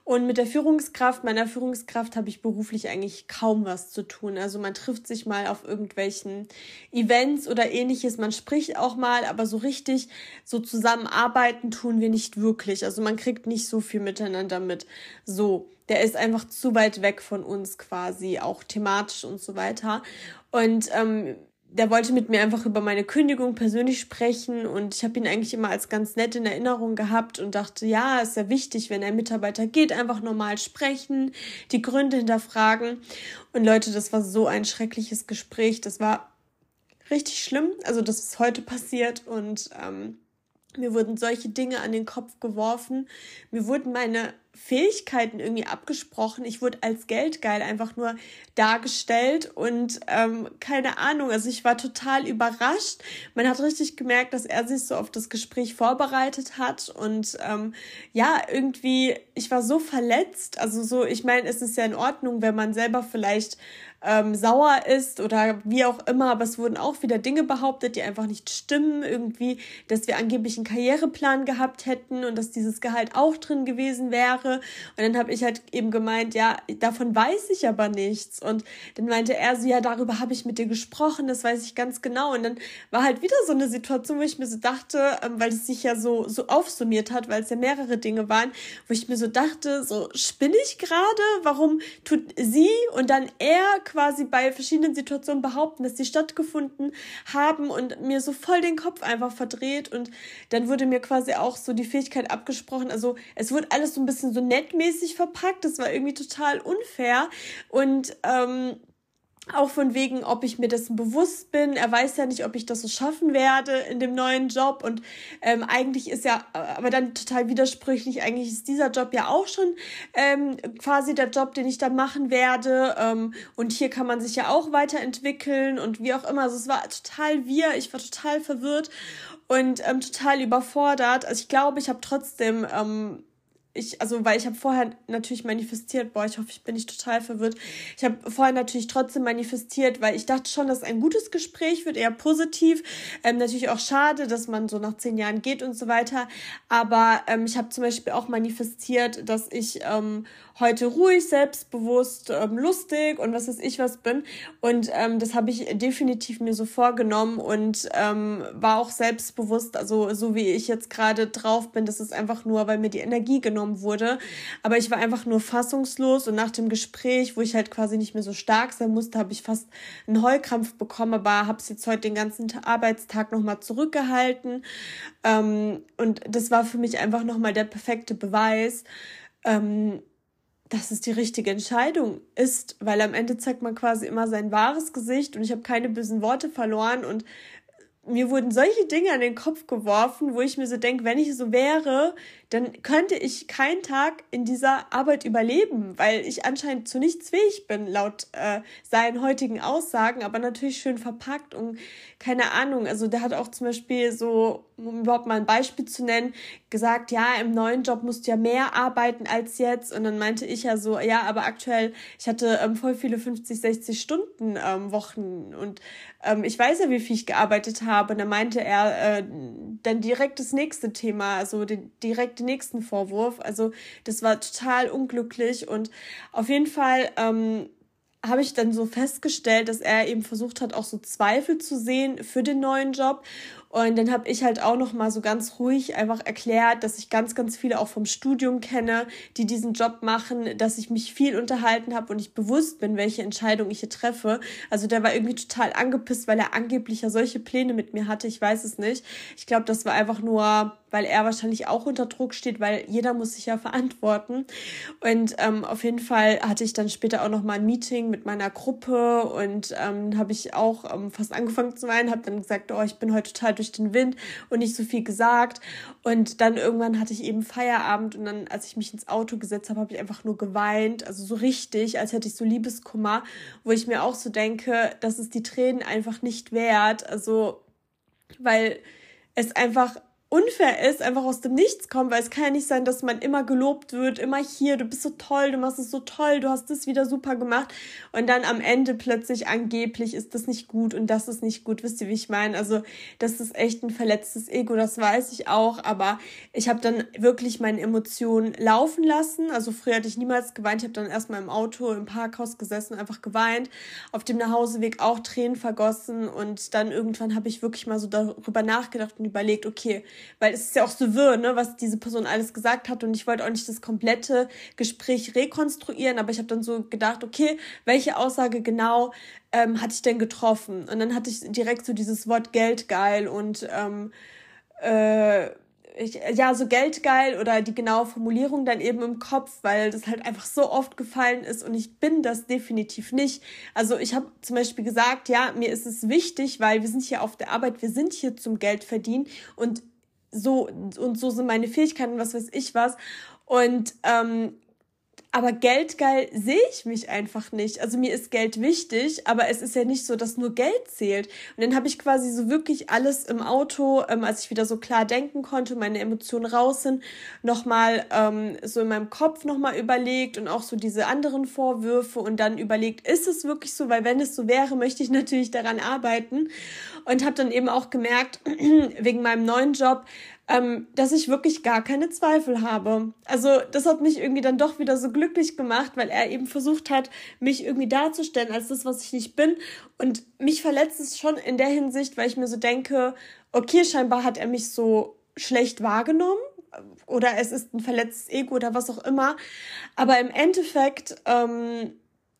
Und mit der Führungskraft meiner Führungskraft habe ich beruflich eigentlich kaum was zu tun. Also man trifft sich mal auf irgendwelchen Events oder ähnliches, man spricht auch mal, aber so richtig so zusammenarbeiten tun wir nicht wirklich. Also man kriegt nicht so viel miteinander mit. So der ist einfach zu weit weg von uns quasi, auch thematisch und so weiter. Und ähm, der wollte mit mir einfach über meine Kündigung persönlich sprechen und ich habe ihn eigentlich immer als ganz nett in Erinnerung gehabt und dachte, ja, ist ja wichtig, wenn ein Mitarbeiter geht, einfach normal sprechen, die Gründe hinterfragen. Und Leute, das war so ein schreckliches Gespräch, das war richtig schlimm. Also das ist heute passiert und ähm, mir wurden solche Dinge an den Kopf geworfen. Mir wurden meine Fähigkeiten irgendwie abgesprochen. Ich wurde als Geldgeil einfach nur dargestellt und ähm, keine Ahnung. Also ich war total überrascht. Man hat richtig gemerkt, dass er sich so auf das Gespräch vorbereitet hat und ähm, ja, irgendwie, ich war so verletzt. Also so, ich meine, es ist ja in Ordnung, wenn man selber vielleicht ähm, sauer ist oder wie auch immer, aber es wurden auch wieder Dinge behauptet, die einfach nicht stimmen. Irgendwie, dass wir angeblich einen Karriereplan gehabt hätten und dass dieses Gehalt auch drin gewesen wäre. Und dann habe ich halt eben gemeint, ja, davon weiß ich aber nichts. Und dann meinte er so, ja, darüber habe ich mit dir gesprochen, das weiß ich ganz genau. Und dann war halt wieder so eine Situation, wo ich mir so dachte, ähm, weil es sich ja so, so aufsummiert hat, weil es ja mehrere Dinge waren, wo ich mir so dachte, so spinne ich gerade? Warum tut sie und dann er quasi bei verschiedenen Situationen behaupten, dass die stattgefunden haben und mir so voll den Kopf einfach verdreht und dann wurde mir quasi auch so die Fähigkeit abgesprochen. Also es wurde alles so ein bisschen so nettmäßig verpackt. Das war irgendwie total unfair und ähm, auch von wegen, ob ich mir dessen bewusst bin. Er weiß ja nicht, ob ich das so schaffen werde in dem neuen Job. Und ähm, eigentlich ist ja, aber dann total widersprüchlich, eigentlich ist dieser Job ja auch schon ähm, quasi der Job, den ich dann machen werde. Ähm, und hier kann man sich ja auch weiterentwickeln und wie auch immer. Also es war total wir, ich war total verwirrt und ähm, total überfordert. Also ich glaube, ich habe trotzdem ähm, ich, also weil ich habe vorher natürlich manifestiert, boah, ich hoffe, ich bin nicht total verwirrt. Ich habe vorher natürlich trotzdem manifestiert, weil ich dachte schon, dass ein gutes Gespräch wird, eher positiv. Ähm, natürlich auch schade, dass man so nach zehn Jahren geht und so weiter. Aber ähm, ich habe zum Beispiel auch manifestiert, dass ich ähm, heute ruhig, selbstbewusst, ähm, lustig und was weiß ich was bin. Und ähm, das habe ich definitiv mir so vorgenommen und ähm, war auch selbstbewusst, also so wie ich jetzt gerade drauf bin, das ist einfach nur, weil mir die Energie genommen wurde. Aber ich war einfach nur fassungslos und nach dem Gespräch, wo ich halt quasi nicht mehr so stark sein musste, habe ich fast einen Heulkrampf bekommen, aber habe es jetzt heute den ganzen Arbeitstag nochmal zurückgehalten. Ähm, und das war für mich einfach nochmal der perfekte Beweis, ähm, dass es die richtige Entscheidung ist, weil am Ende zeigt man quasi immer sein wahres Gesicht und ich habe keine bösen Worte verloren und mir wurden solche Dinge an den Kopf geworfen, wo ich mir so denke, wenn ich so wäre, dann könnte ich keinen Tag in dieser Arbeit überleben, weil ich anscheinend zu nichts fähig bin, laut äh, seinen heutigen Aussagen, aber natürlich schön verpackt und keine Ahnung. Also der hat auch zum Beispiel so, um überhaupt mal ein Beispiel zu nennen, gesagt, ja, im neuen Job musst du ja mehr arbeiten als jetzt. Und dann meinte ich ja so, ja, aber aktuell, ich hatte ähm, voll viele 50, 60 Stunden ähm, Wochen und ähm, ich weiß ja, wie viel ich gearbeitet habe. Und dann meinte er äh, dann direkt das nächste Thema, also den, direkt den nächsten Vorwurf. Also das war total unglücklich und auf jeden Fall ähm, habe ich dann so festgestellt, dass er eben versucht hat, auch so Zweifel zu sehen für den neuen Job. Und dann habe ich halt auch noch mal so ganz ruhig einfach erklärt, dass ich ganz, ganz viele auch vom Studium kenne, die diesen Job machen, dass ich mich viel unterhalten habe und ich bewusst bin, welche Entscheidung ich hier treffe. Also der war irgendwie total angepisst, weil er angeblich ja solche Pläne mit mir hatte. Ich weiß es nicht. Ich glaube, das war einfach nur weil er wahrscheinlich auch unter Druck steht, weil jeder muss sich ja verantworten. Und ähm, auf jeden Fall hatte ich dann später auch noch mal ein Meeting mit meiner Gruppe und ähm, habe ich auch ähm, fast angefangen zu weinen, habe dann gesagt, oh, ich bin heute total durch den Wind und nicht so viel gesagt. Und dann irgendwann hatte ich eben Feierabend und dann, als ich mich ins Auto gesetzt habe, habe ich einfach nur geweint, also so richtig, als hätte ich so Liebeskummer, wo ich mir auch so denke, das ist die Tränen einfach nicht wert. Also, weil es einfach unfair ist, einfach aus dem Nichts kommt, weil es kann ja nicht sein, dass man immer gelobt wird, immer hier, du bist so toll, du machst es so toll, du hast das wieder super gemacht und dann am Ende plötzlich angeblich ist das nicht gut und das ist nicht gut, wisst ihr, wie ich meine? Also das ist echt ein verletztes Ego, das weiß ich auch, aber ich habe dann wirklich meine Emotionen laufen lassen, also früher hatte ich niemals geweint, ich habe dann erstmal im Auto im Parkhaus gesessen, einfach geweint, auf dem Nachhauseweg auch Tränen vergossen und dann irgendwann habe ich wirklich mal so darüber nachgedacht und überlegt, okay, weil es ist ja auch so wirr, ne, was diese Person alles gesagt hat und ich wollte auch nicht das komplette Gespräch rekonstruieren, aber ich habe dann so gedacht, okay, welche Aussage genau ähm, hatte ich denn getroffen? Und dann hatte ich direkt so dieses Wort Geld geil und ähm, äh, ich, ja, so geldgeil oder die genaue Formulierung dann eben im Kopf, weil das halt einfach so oft gefallen ist und ich bin das definitiv nicht. Also ich habe zum Beispiel gesagt, ja, mir ist es wichtig, weil wir sind hier auf der Arbeit, wir sind hier zum Geld verdienen und so und so sind meine Fähigkeiten, was weiß ich was. Und ähm, aber geldgeil sehe ich mich einfach nicht. Also mir ist Geld wichtig, aber es ist ja nicht so, dass nur Geld zählt. Und dann habe ich quasi so wirklich alles im Auto, ähm, als ich wieder so klar denken konnte, meine Emotionen raus sind, nochmal ähm, so in meinem Kopf nochmal überlegt und auch so diese anderen Vorwürfe und dann überlegt, ist es wirklich so? Weil wenn es so wäre, möchte ich natürlich daran arbeiten. Und habe dann eben auch gemerkt, wegen meinem neuen Job, ähm, dass ich wirklich gar keine Zweifel habe. Also das hat mich irgendwie dann doch wieder so glücklich gemacht, weil er eben versucht hat, mich irgendwie darzustellen als das, was ich nicht bin. Und mich verletzt es schon in der Hinsicht, weil ich mir so denke, okay, scheinbar hat er mich so schlecht wahrgenommen oder es ist ein verletztes Ego oder was auch immer. Aber im Endeffekt ähm,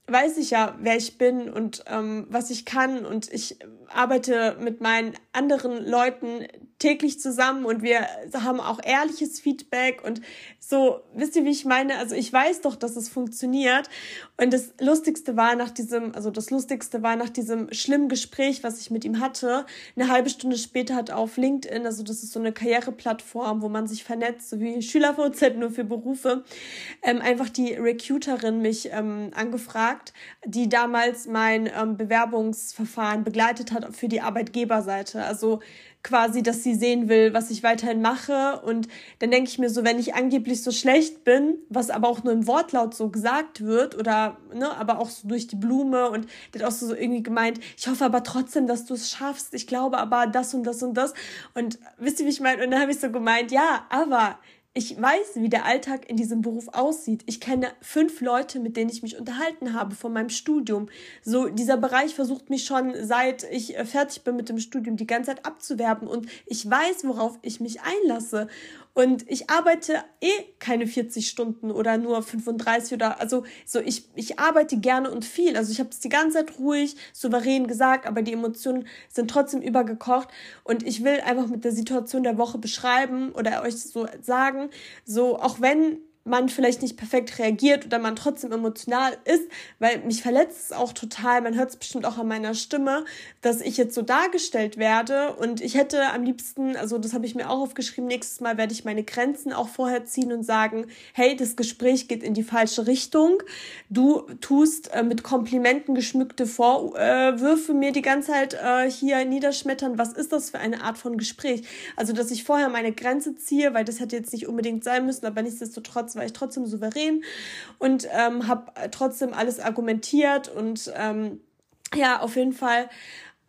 weiß ich ja, wer ich bin und ähm, was ich kann und ich arbeite mit meinen anderen Leuten täglich zusammen und wir haben auch ehrliches Feedback und so, wisst ihr, wie ich meine? Also ich weiß doch, dass es funktioniert und das Lustigste war nach diesem, also das Lustigste war nach diesem schlimmen Gespräch, was ich mit ihm hatte, eine halbe Stunde später hat auf LinkedIn, also das ist so eine Karriereplattform, wo man sich vernetzt, so wie SchülerVZ nur für Berufe, ähm, einfach die Recruiterin mich ähm, angefragt, die damals mein ähm, Bewerbungsverfahren begleitet hat für die Arbeitgeberseite. Also quasi, dass sie sehen will, was ich weiterhin mache. Und dann denke ich mir so, wenn ich angeblich so schlecht bin, was aber auch nur im Wortlaut so gesagt wird oder, ne, aber auch so durch die Blume und der hat auch so irgendwie gemeint, ich hoffe aber trotzdem, dass du es schaffst. Ich glaube aber das und das und das. Und wisst ihr, wie ich meine? Und dann habe ich so gemeint, ja, aber ich weiß, wie der Alltag in diesem Beruf aussieht. Ich kenne fünf Leute, mit denen ich mich unterhalten habe von meinem Studium. So, dieser Bereich versucht mich schon seit ich äh, fertig bin mit dem Studium die ganze Zeit abzuwerben und ich weiß, worauf ich mich einlasse. Und ich arbeite eh keine 40 Stunden oder nur 35 oder also so ich ich arbeite gerne und viel. Also ich habe es die ganze Zeit ruhig, souverän gesagt, aber die Emotionen sind trotzdem übergekocht und ich will einfach mit der Situation der Woche beschreiben oder euch so sagen, so auch wenn man vielleicht nicht perfekt reagiert oder man trotzdem emotional ist, weil mich verletzt es auch total, man hört es bestimmt auch an meiner Stimme, dass ich jetzt so dargestellt werde. Und ich hätte am liebsten, also das habe ich mir auch aufgeschrieben, nächstes Mal werde ich meine Grenzen auch vorher ziehen und sagen, hey, das Gespräch geht in die falsche Richtung, du tust äh, mit Komplimenten geschmückte Vorwürfe mir die ganze Zeit äh, hier niederschmettern, was ist das für eine Art von Gespräch? Also, dass ich vorher meine Grenze ziehe, weil das hätte jetzt nicht unbedingt sein müssen, aber nichtsdestotrotz war ich trotzdem souverän und ähm, habe trotzdem alles argumentiert und ähm, ja, auf jeden Fall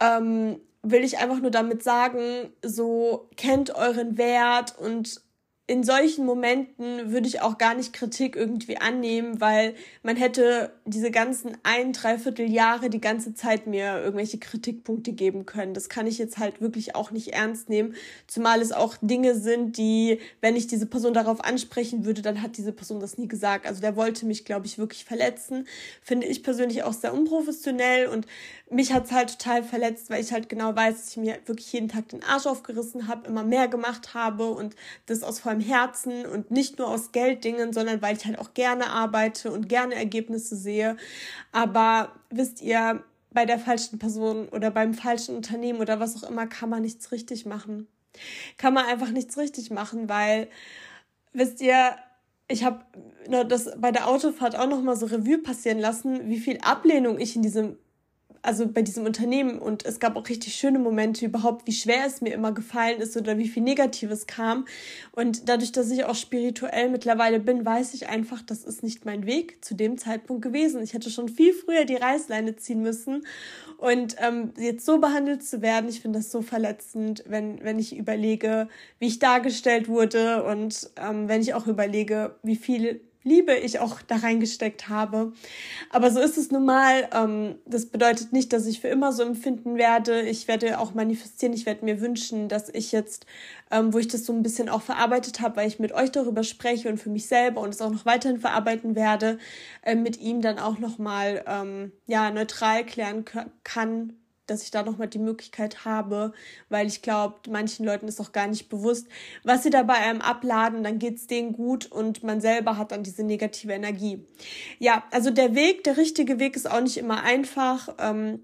ähm, will ich einfach nur damit sagen, so kennt euren Wert und in solchen Momenten würde ich auch gar nicht Kritik irgendwie annehmen, weil man hätte diese ganzen ein, dreiviertel Jahre die ganze Zeit mir irgendwelche Kritikpunkte geben können. Das kann ich jetzt halt wirklich auch nicht ernst nehmen, zumal es auch Dinge sind, die, wenn ich diese Person darauf ansprechen würde, dann hat diese Person das nie gesagt. Also der wollte mich, glaube ich, wirklich verletzen. Finde ich persönlich auch sehr unprofessionell und mich hat's halt total verletzt, weil ich halt genau weiß, dass ich mir wirklich jeden Tag den Arsch aufgerissen habe, immer mehr gemacht habe und das aus vollem Herzen und nicht nur aus Gelddingen, sondern weil ich halt auch gerne arbeite und gerne Ergebnisse sehe. Aber wisst ihr, bei der falschen Person oder beim falschen Unternehmen oder was auch immer kann man nichts richtig machen. Kann man einfach nichts richtig machen, weil wisst ihr, ich habe das bei der Autofahrt auch noch mal so Revue passieren lassen, wie viel Ablehnung ich in diesem also bei diesem Unternehmen und es gab auch richtig schöne Momente überhaupt, wie schwer es mir immer gefallen ist oder wie viel Negatives kam. Und dadurch, dass ich auch spirituell mittlerweile bin, weiß ich einfach, das ist nicht mein Weg zu dem Zeitpunkt gewesen. Ich hätte schon viel früher die Reißleine ziehen müssen. Und ähm, jetzt so behandelt zu werden, ich finde das so verletzend, wenn, wenn ich überlege, wie ich dargestellt wurde und ähm, wenn ich auch überlege, wie viel Liebe ich auch da reingesteckt habe. Aber so ist es nun mal. Ähm, das bedeutet nicht, dass ich für immer so empfinden werde. Ich werde auch manifestieren. Ich werde mir wünschen, dass ich jetzt, ähm, wo ich das so ein bisschen auch verarbeitet habe, weil ich mit euch darüber spreche und für mich selber und es auch noch weiterhin verarbeiten werde, äh, mit ihm dann auch nochmal ähm, ja, neutral klären kann, dass ich da nochmal die Möglichkeit habe, weil ich glaube, manchen Leuten ist auch gar nicht bewusst, was sie da bei einem abladen, dann geht's denen gut und man selber hat dann diese negative Energie. Ja, also der Weg, der richtige Weg ist auch nicht immer einfach. Ähm,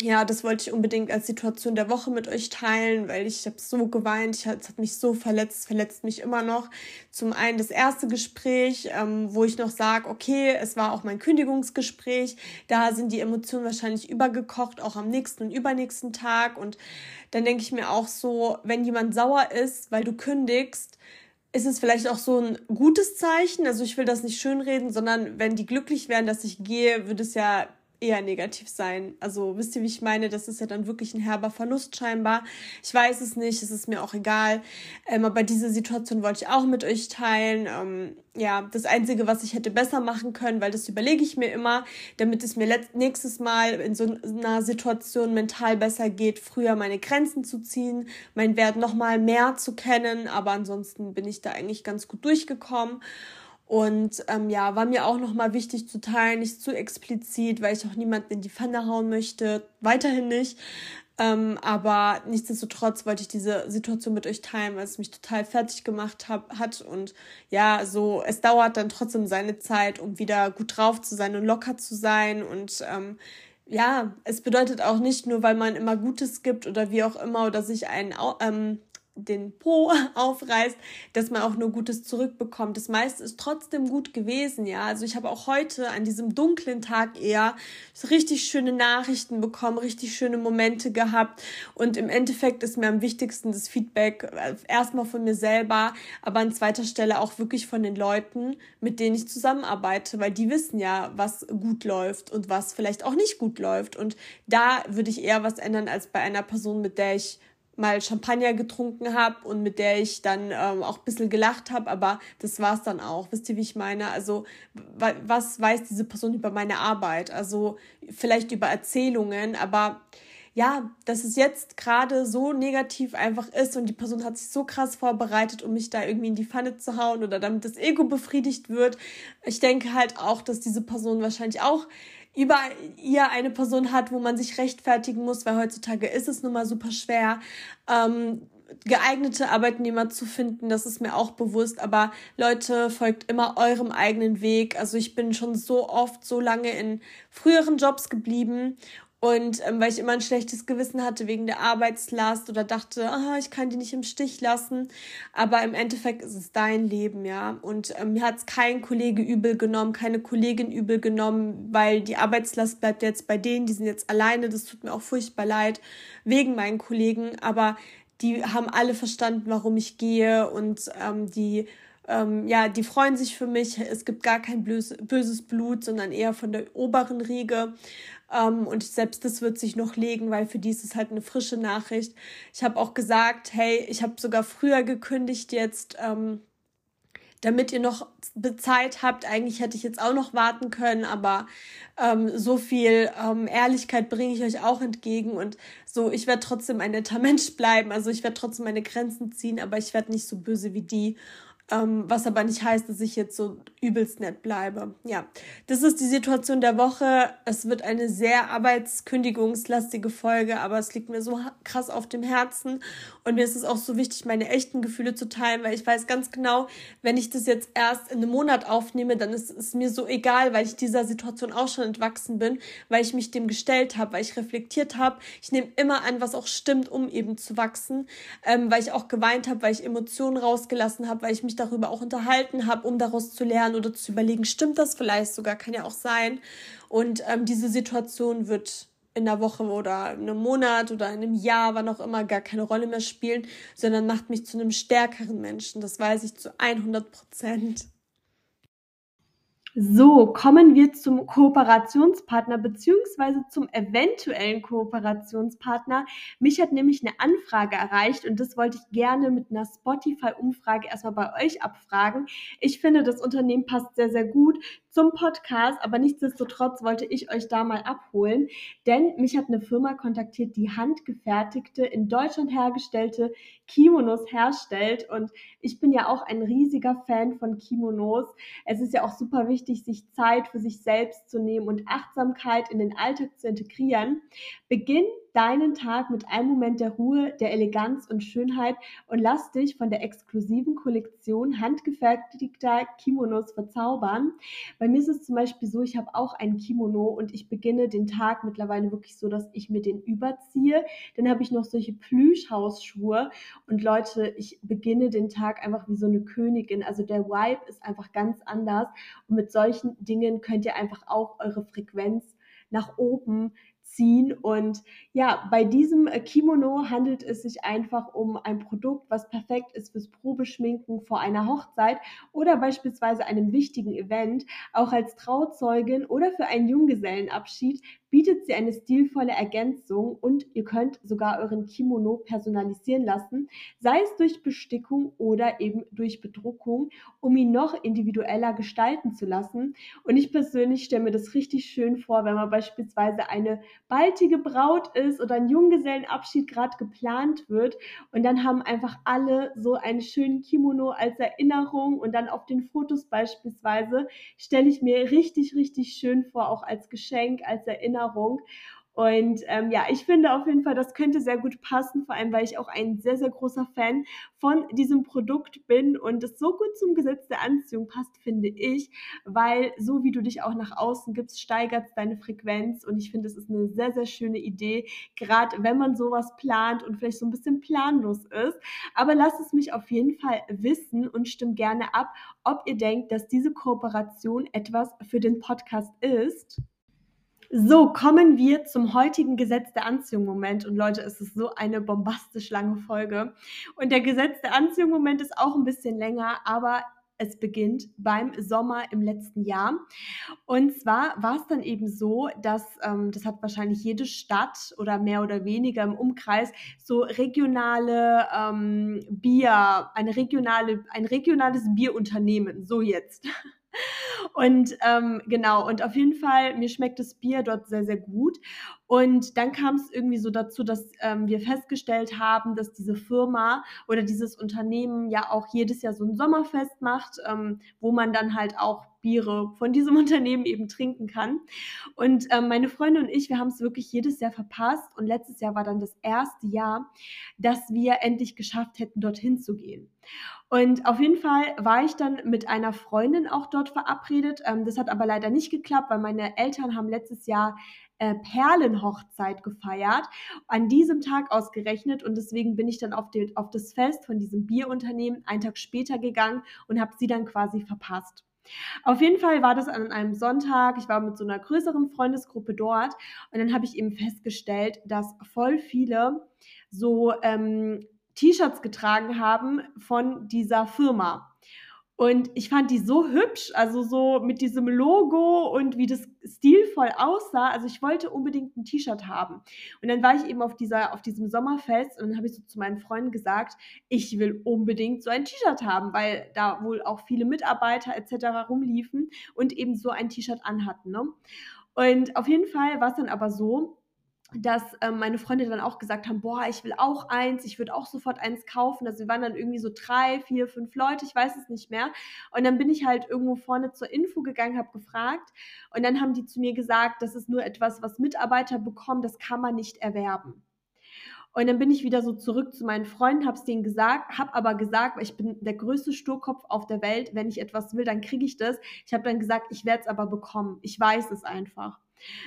ja, das wollte ich unbedingt als Situation der Woche mit euch teilen, weil ich habe so geweint, ich, es hat mich so verletzt, verletzt mich immer noch. Zum einen das erste Gespräch, ähm, wo ich noch sage, okay, es war auch mein Kündigungsgespräch, da sind die Emotionen wahrscheinlich übergekocht, auch am nächsten und übernächsten Tag. Und dann denke ich mir auch so, wenn jemand sauer ist, weil du kündigst, ist es vielleicht auch so ein gutes Zeichen. Also ich will das nicht schönreden, sondern wenn die glücklich wären, dass ich gehe, würde es ja eher negativ sein. Also wisst ihr, wie ich meine? Das ist ja dann wirklich ein herber Verlust scheinbar. Ich weiß es nicht, es ist mir auch egal. Ähm, aber diese Situation wollte ich auch mit euch teilen. Ähm, ja, das Einzige, was ich hätte besser machen können, weil das überlege ich mir immer, damit es mir nächstes Mal in so einer Situation mental besser geht, früher meine Grenzen zu ziehen, mein Wert nochmal mehr zu kennen. Aber ansonsten bin ich da eigentlich ganz gut durchgekommen. Und ähm, ja, war mir auch nochmal wichtig zu teilen, nicht zu explizit, weil ich auch niemanden in die Pfanne hauen möchte, weiterhin nicht. Ähm, aber nichtsdestotrotz wollte ich diese Situation mit euch teilen, weil es mich total fertig gemacht hab, hat. Und ja, so, es dauert dann trotzdem seine Zeit, um wieder gut drauf zu sein und locker zu sein. Und ähm, ja, es bedeutet auch nicht nur, weil man immer Gutes gibt oder wie auch immer oder sich einen ähm, den Po aufreißt, dass man auch nur Gutes zurückbekommt. Das meiste ist trotzdem gut gewesen, ja. Also ich habe auch heute an diesem dunklen Tag eher richtig schöne Nachrichten bekommen, richtig schöne Momente gehabt. Und im Endeffekt ist mir am wichtigsten das Feedback äh, erstmal von mir selber, aber an zweiter Stelle auch wirklich von den Leuten, mit denen ich zusammenarbeite, weil die wissen ja, was gut läuft und was vielleicht auch nicht gut läuft. Und da würde ich eher was ändern als bei einer Person, mit der ich mal Champagner getrunken habe und mit der ich dann ähm, auch ein bisschen gelacht habe, aber das war's dann auch. Wisst ihr, wie ich meine? Also, was weiß diese Person über meine Arbeit? Also, vielleicht über Erzählungen, aber ja, dass es jetzt gerade so negativ einfach ist und die Person hat sich so krass vorbereitet, um mich da irgendwie in die Pfanne zu hauen oder damit das Ego befriedigt wird. Ich denke halt auch, dass diese Person wahrscheinlich auch über ihr eine Person hat, wo man sich rechtfertigen muss, weil heutzutage ist es nun mal super schwer. Ähm, geeignete Arbeitnehmer zu finden, das ist mir auch bewusst. Aber Leute, folgt immer eurem eigenen Weg. Also ich bin schon so oft, so lange in früheren Jobs geblieben und ähm, weil ich immer ein schlechtes Gewissen hatte wegen der Arbeitslast oder dachte, aha, ich kann die nicht im Stich lassen. Aber im Endeffekt ist es dein Leben, ja. Und ähm, mir hat es kein Kollege übel genommen, keine Kollegin übel genommen, weil die Arbeitslast bleibt jetzt bei denen, die sind jetzt alleine. Das tut mir auch furchtbar leid wegen meinen Kollegen. Aber die haben alle verstanden, warum ich gehe und ähm, die ähm, ja, die freuen sich für mich. Es gibt gar kein böses Blut, sondern eher von der oberen Riege. Ähm, und selbst das wird sich noch legen, weil für die ist es halt eine frische Nachricht. Ich habe auch gesagt, hey, ich habe sogar früher gekündigt jetzt. Ähm, damit ihr noch Zeit habt. Eigentlich hätte ich jetzt auch noch warten können, aber ähm, so viel ähm, Ehrlichkeit bringe ich euch auch entgegen und so, ich werde trotzdem ein netter Mensch bleiben. Also ich werde trotzdem meine Grenzen ziehen, aber ich werde nicht so böse wie die. Ähm, was aber nicht heißt, dass ich jetzt so übelst nett bleibe. Ja, das ist die Situation der Woche. Es wird eine sehr arbeitskündigungslastige Folge, aber es liegt mir so krass auf dem Herzen. Und mir ist es auch so wichtig, meine echten Gefühle zu teilen, weil ich weiß ganz genau, wenn ich das jetzt erst in einem Monat aufnehme, dann ist es mir so egal, weil ich dieser Situation auch schon entwachsen bin, weil ich mich dem gestellt habe, weil ich reflektiert habe. Ich nehme immer an, was auch stimmt, um eben zu wachsen, ähm, weil ich auch geweint habe, weil ich Emotionen rausgelassen habe, weil ich mich darüber auch unterhalten habe, um daraus zu lernen oder zu überlegen, stimmt das vielleicht sogar, kann ja auch sein. Und ähm, diese Situation wird in einer Woche oder in einem Monat oder in einem Jahr, wann auch immer, gar keine Rolle mehr spielen, sondern macht mich zu einem stärkeren Menschen. Das weiß ich zu 100 Prozent. So, kommen wir zum Kooperationspartner beziehungsweise zum eventuellen Kooperationspartner. Mich hat nämlich eine Anfrage erreicht und das wollte ich gerne mit einer Spotify-Umfrage erstmal bei euch abfragen. Ich finde, das Unternehmen passt sehr, sehr gut zum Podcast, aber nichtsdestotrotz wollte ich euch da mal abholen, denn mich hat eine Firma kontaktiert, die handgefertigte, in Deutschland hergestellte Kimonos herstellt und ich bin ja auch ein riesiger Fan von Kimonos. Es ist ja auch super wichtig, sich Zeit für sich selbst zu nehmen und Achtsamkeit in den Alltag zu integrieren. Beginn deinen Tag mit einem Moment der Ruhe, der Eleganz und Schönheit und lass dich von der exklusiven Kollektion handgefertigter Kimonos verzaubern. Bei mir ist es zum Beispiel so, ich habe auch ein Kimono und ich beginne den Tag mittlerweile wirklich so, dass ich mir den überziehe. Dann habe ich noch solche Plüschhausschuhe und Leute, ich beginne den Tag einfach wie so eine Königin. Also der Vibe ist einfach ganz anders und mit solchen Dingen könnt ihr einfach auch eure Frequenz nach oben ziehen. Und ja, bei diesem äh, Kimono handelt es sich einfach um ein Produkt, was perfekt ist fürs Probeschminken vor einer Hochzeit oder beispielsweise einem wichtigen Event, auch als Trauzeugin oder für einen Junggesellenabschied bietet sie eine stilvolle Ergänzung und ihr könnt sogar euren Kimono personalisieren lassen, sei es durch Bestickung oder eben durch Bedruckung, um ihn noch individueller gestalten zu lassen. Und ich persönlich stelle mir das richtig schön vor, wenn man beispielsweise eine baldige Braut ist oder ein Junggesellenabschied gerade geplant wird und dann haben einfach alle so einen schönen Kimono als Erinnerung und dann auf den Fotos beispielsweise stelle ich mir richtig, richtig schön vor, auch als Geschenk, als Erinnerung Erinnerung. Und ähm, ja, ich finde auf jeden Fall, das könnte sehr gut passen, vor allem weil ich auch ein sehr, sehr großer Fan von diesem Produkt bin und es so gut zum Gesetz der Anziehung passt, finde ich, weil so wie du dich auch nach außen gibst, steigert deine Frequenz und ich finde, es ist eine sehr, sehr schöne Idee, gerade wenn man sowas plant und vielleicht so ein bisschen planlos ist. Aber lasst es mich auf jeden Fall wissen und stimmt gerne ab, ob ihr denkt, dass diese Kooperation etwas für den Podcast ist. So, kommen wir zum heutigen Gesetz der Anziehung Moment. Und Leute, es ist so eine bombastisch lange Folge. Und der Gesetz der Anziehung Moment ist auch ein bisschen länger, aber es beginnt beim Sommer im letzten Jahr. Und zwar war es dann eben so, dass ähm, das hat wahrscheinlich jede Stadt oder mehr oder weniger im Umkreis so regionale ähm, Bier, eine regionale, ein regionales Bierunternehmen, so jetzt. Und ähm, genau, und auf jeden Fall, mir schmeckt das Bier dort sehr, sehr gut. Und dann kam es irgendwie so dazu, dass ähm, wir festgestellt haben, dass diese Firma oder dieses Unternehmen ja auch jedes Jahr so ein Sommerfest macht, ähm, wo man dann halt auch Biere von diesem Unternehmen eben trinken kann. Und ähm, meine Freunde und ich, wir haben es wirklich jedes Jahr verpasst. Und letztes Jahr war dann das erste Jahr, dass wir endlich geschafft hätten, dorthin zu gehen. Und auf jeden Fall war ich dann mit einer Freundin auch dort verabredet. Ähm, das hat aber leider nicht geklappt, weil meine Eltern haben letztes Jahr äh, Perlenhochzeit gefeiert, an diesem Tag ausgerechnet. Und deswegen bin ich dann auf, den, auf das Fest von diesem Bierunternehmen einen Tag später gegangen und habe sie dann quasi verpasst. Auf jeden Fall war das an einem Sonntag. Ich war mit so einer größeren Freundesgruppe dort und dann habe ich eben festgestellt, dass voll viele so ähm, T-Shirts getragen haben von dieser Firma. Und ich fand die so hübsch, also so mit diesem Logo und wie das stilvoll aussah. Also ich wollte unbedingt ein T-Shirt haben. Und dann war ich eben auf, dieser, auf diesem Sommerfest und dann habe ich so zu meinen Freunden gesagt, ich will unbedingt so ein T-Shirt haben, weil da wohl auch viele Mitarbeiter etc. rumliefen und eben so ein T-Shirt anhatten. Ne? Und auf jeden Fall war es dann aber so, dass ähm, meine Freunde dann auch gesagt haben, boah, ich will auch eins, ich würde auch sofort eins kaufen. Also wir waren dann irgendwie so drei, vier, fünf Leute, ich weiß es nicht mehr. Und dann bin ich halt irgendwo vorne zur Info gegangen, habe gefragt und dann haben die zu mir gesagt, das ist nur etwas, was Mitarbeiter bekommen, das kann man nicht erwerben. Und dann bin ich wieder so zurück zu meinen Freunden, habe es denen gesagt, habe aber gesagt, ich bin der größte Sturkopf auf der Welt, wenn ich etwas will, dann kriege ich das. Ich habe dann gesagt, ich werde es aber bekommen. Ich weiß es einfach.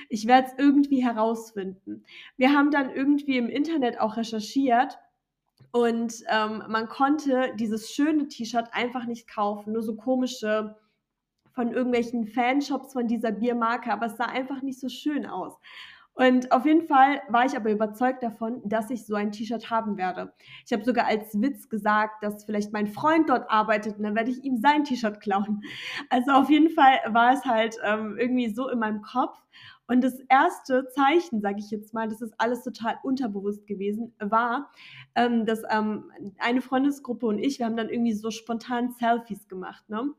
Ich werde es irgendwie herausfinden. Wir haben dann irgendwie im Internet auch recherchiert und ähm, man konnte dieses schöne T-Shirt einfach nicht kaufen, nur so komische von irgendwelchen Fanshops von dieser Biermarke, aber es sah einfach nicht so schön aus. Und auf jeden Fall war ich aber überzeugt davon, dass ich so ein T-Shirt haben werde. Ich habe sogar als Witz gesagt, dass vielleicht mein Freund dort arbeitet und dann werde ich ihm sein T-Shirt klauen. Also auf jeden Fall war es halt ähm, irgendwie so in meinem Kopf. Und das erste Zeichen, sage ich jetzt mal, das ist alles total unterbewusst gewesen, war, ähm, dass ähm, eine Freundesgruppe und ich, wir haben dann irgendwie so spontan Selfies gemacht. Ne?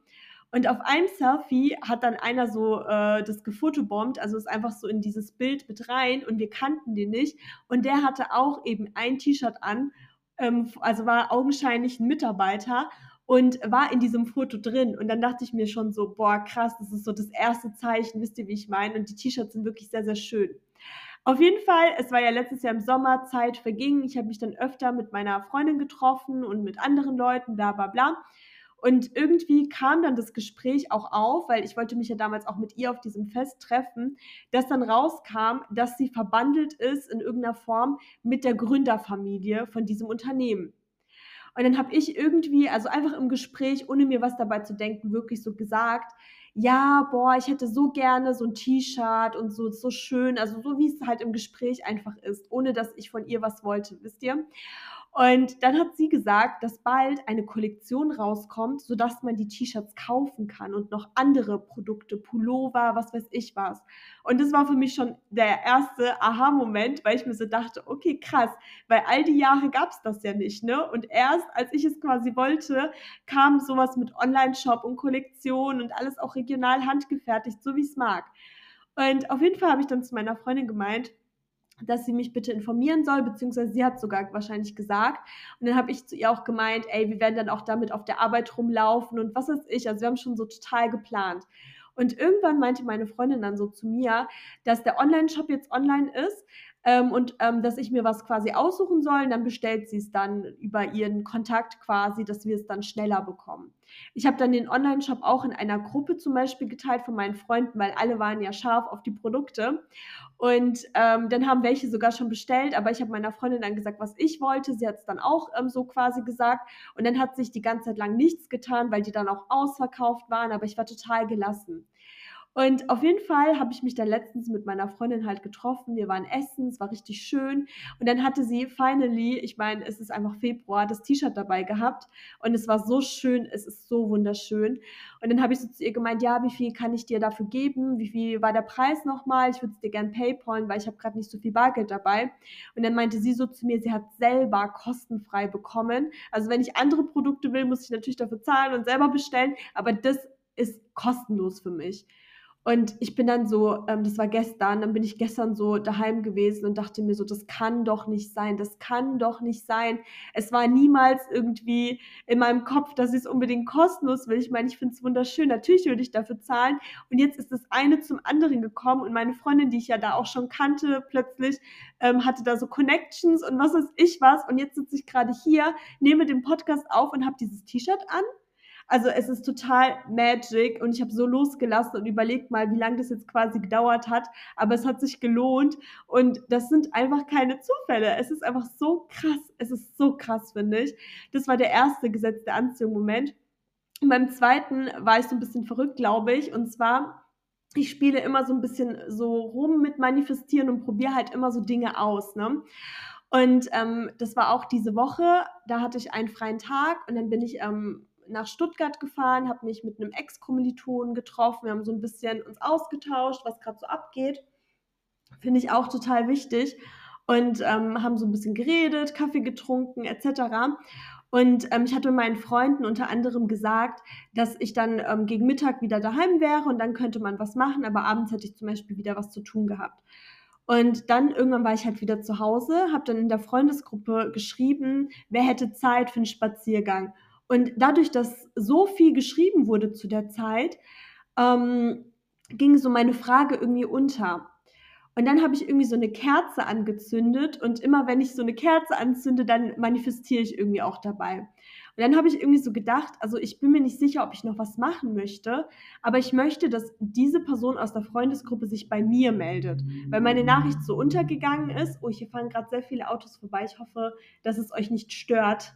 Und auf einem Selfie hat dann einer so äh, das gefotobombt, also ist einfach so in dieses Bild mit rein und wir kannten den nicht. Und der hatte auch eben ein T-Shirt an, ähm, also war augenscheinlich ein Mitarbeiter und war in diesem Foto drin. Und dann dachte ich mir schon so, boah, krass, das ist so das erste Zeichen, wisst ihr, wie ich meine? Und die T-Shirts sind wirklich sehr, sehr schön. Auf jeden Fall, es war ja letztes Jahr im Sommer, Zeit verging. Ich habe mich dann öfter mit meiner Freundin getroffen und mit anderen Leuten, bla bla bla. Und irgendwie kam dann das Gespräch auch auf, weil ich wollte mich ja damals auch mit ihr auf diesem Fest treffen, dass dann rauskam, dass sie verbandelt ist in irgendeiner Form mit der Gründerfamilie von diesem Unternehmen. Und dann habe ich irgendwie, also einfach im Gespräch, ohne mir was dabei zu denken, wirklich so gesagt, ja, boah, ich hätte so gerne so ein T-Shirt und so, so schön, also so wie es halt im Gespräch einfach ist, ohne dass ich von ihr was wollte, wisst ihr? Und dann hat sie gesagt, dass bald eine Kollektion rauskommt, sodass man die T-Shirts kaufen kann und noch andere Produkte, Pullover, was weiß ich was. Und das war für mich schon der erste Aha-Moment, weil ich mir so dachte, okay, krass, weil all die Jahre gab es das ja nicht, ne? Und erst, als ich es quasi wollte, kam sowas mit Online-Shop und Kollektion und alles auch regional handgefertigt, so wie ich es mag. Und auf jeden Fall habe ich dann zu meiner Freundin gemeint, dass sie mich bitte informieren soll, beziehungsweise sie hat sogar wahrscheinlich gesagt. Und dann habe ich zu ihr auch gemeint, ey, wir werden dann auch damit auf der Arbeit rumlaufen und was weiß ich. Also wir haben schon so total geplant. Und irgendwann meinte meine Freundin dann so zu mir, dass der Online-Shop jetzt online ist, ähm, und ähm, dass ich mir was quasi aussuchen soll. Und dann bestellt sie es dann über ihren Kontakt quasi, dass wir es dann schneller bekommen. Ich habe dann den Online-Shop auch in einer Gruppe zum Beispiel geteilt von meinen Freunden, weil alle waren ja scharf auf die Produkte. Und ähm, dann haben welche sogar schon bestellt, aber ich habe meiner Freundin dann gesagt, was ich wollte. Sie hat es dann auch ähm, so quasi gesagt. Und dann hat sich die ganze Zeit lang nichts getan, weil die dann auch ausverkauft waren, aber ich war total gelassen. Und auf jeden Fall habe ich mich dann letztens mit meiner Freundin halt getroffen. Wir waren essen, es war richtig schön. Und dann hatte sie finally, ich meine, es ist einfach Februar, das T-Shirt dabei gehabt. Und es war so schön, es ist so wunderschön. Und dann habe ich so zu ihr gemeint, ja, wie viel kann ich dir dafür geben? Wie viel war der Preis nochmal? Ich würde es dir gern paypalen, weil ich habe gerade nicht so viel Bargeld dabei. Und dann meinte sie so zu mir, sie hat selber kostenfrei bekommen. Also wenn ich andere Produkte will, muss ich natürlich dafür zahlen und selber bestellen. Aber das ist kostenlos für mich. Und ich bin dann so, ähm, das war gestern, dann bin ich gestern so daheim gewesen und dachte mir so, das kann doch nicht sein, das kann doch nicht sein. Es war niemals irgendwie in meinem Kopf, dass ich es unbedingt kostenlos will. Ich meine, ich finde es wunderschön, natürlich würde ich dafür zahlen. Und jetzt ist das eine zum anderen gekommen und meine Freundin, die ich ja da auch schon kannte, plötzlich ähm, hatte da so Connections und was weiß ich was. Und jetzt sitze ich gerade hier, nehme den Podcast auf und habe dieses T-Shirt an also es ist total magic und ich habe so losgelassen und überlegt mal, wie lange das jetzt quasi gedauert hat. Aber es hat sich gelohnt und das sind einfach keine Zufälle. Es ist einfach so krass. Es ist so krass, finde ich. Das war der erste Gesetz der Anziehung-Moment. Und beim zweiten war ich so ein bisschen verrückt, glaube ich. Und zwar, ich spiele immer so ein bisschen so rum mit Manifestieren und probiere halt immer so Dinge aus. Ne? Und ähm, das war auch diese Woche. Da hatte ich einen freien Tag und dann bin ich ähm, nach Stuttgart gefahren, habe mich mit einem Ex-Kommilitonen getroffen. Wir haben so ein bisschen uns ausgetauscht, was gerade so abgeht. Finde ich auch total wichtig. Und ähm, haben so ein bisschen geredet, Kaffee getrunken etc. Und ähm, ich hatte meinen Freunden unter anderem gesagt, dass ich dann ähm, gegen Mittag wieder daheim wäre und dann könnte man was machen, aber abends hätte ich zum Beispiel wieder was zu tun gehabt. Und dann irgendwann war ich halt wieder zu Hause, habe dann in der Freundesgruppe geschrieben, wer hätte Zeit für einen Spaziergang. Und dadurch, dass so viel geschrieben wurde zu der Zeit, ähm, ging so meine Frage irgendwie unter. Und dann habe ich irgendwie so eine Kerze angezündet und immer wenn ich so eine Kerze anzünde, dann manifestiere ich irgendwie auch dabei. Und dann habe ich irgendwie so gedacht, also ich bin mir nicht sicher, ob ich noch was machen möchte, aber ich möchte, dass diese Person aus der Freundesgruppe sich bei mir meldet, weil meine Nachricht so untergegangen ist. Oh, hier fahren gerade sehr viele Autos vorbei. Ich hoffe, dass es euch nicht stört.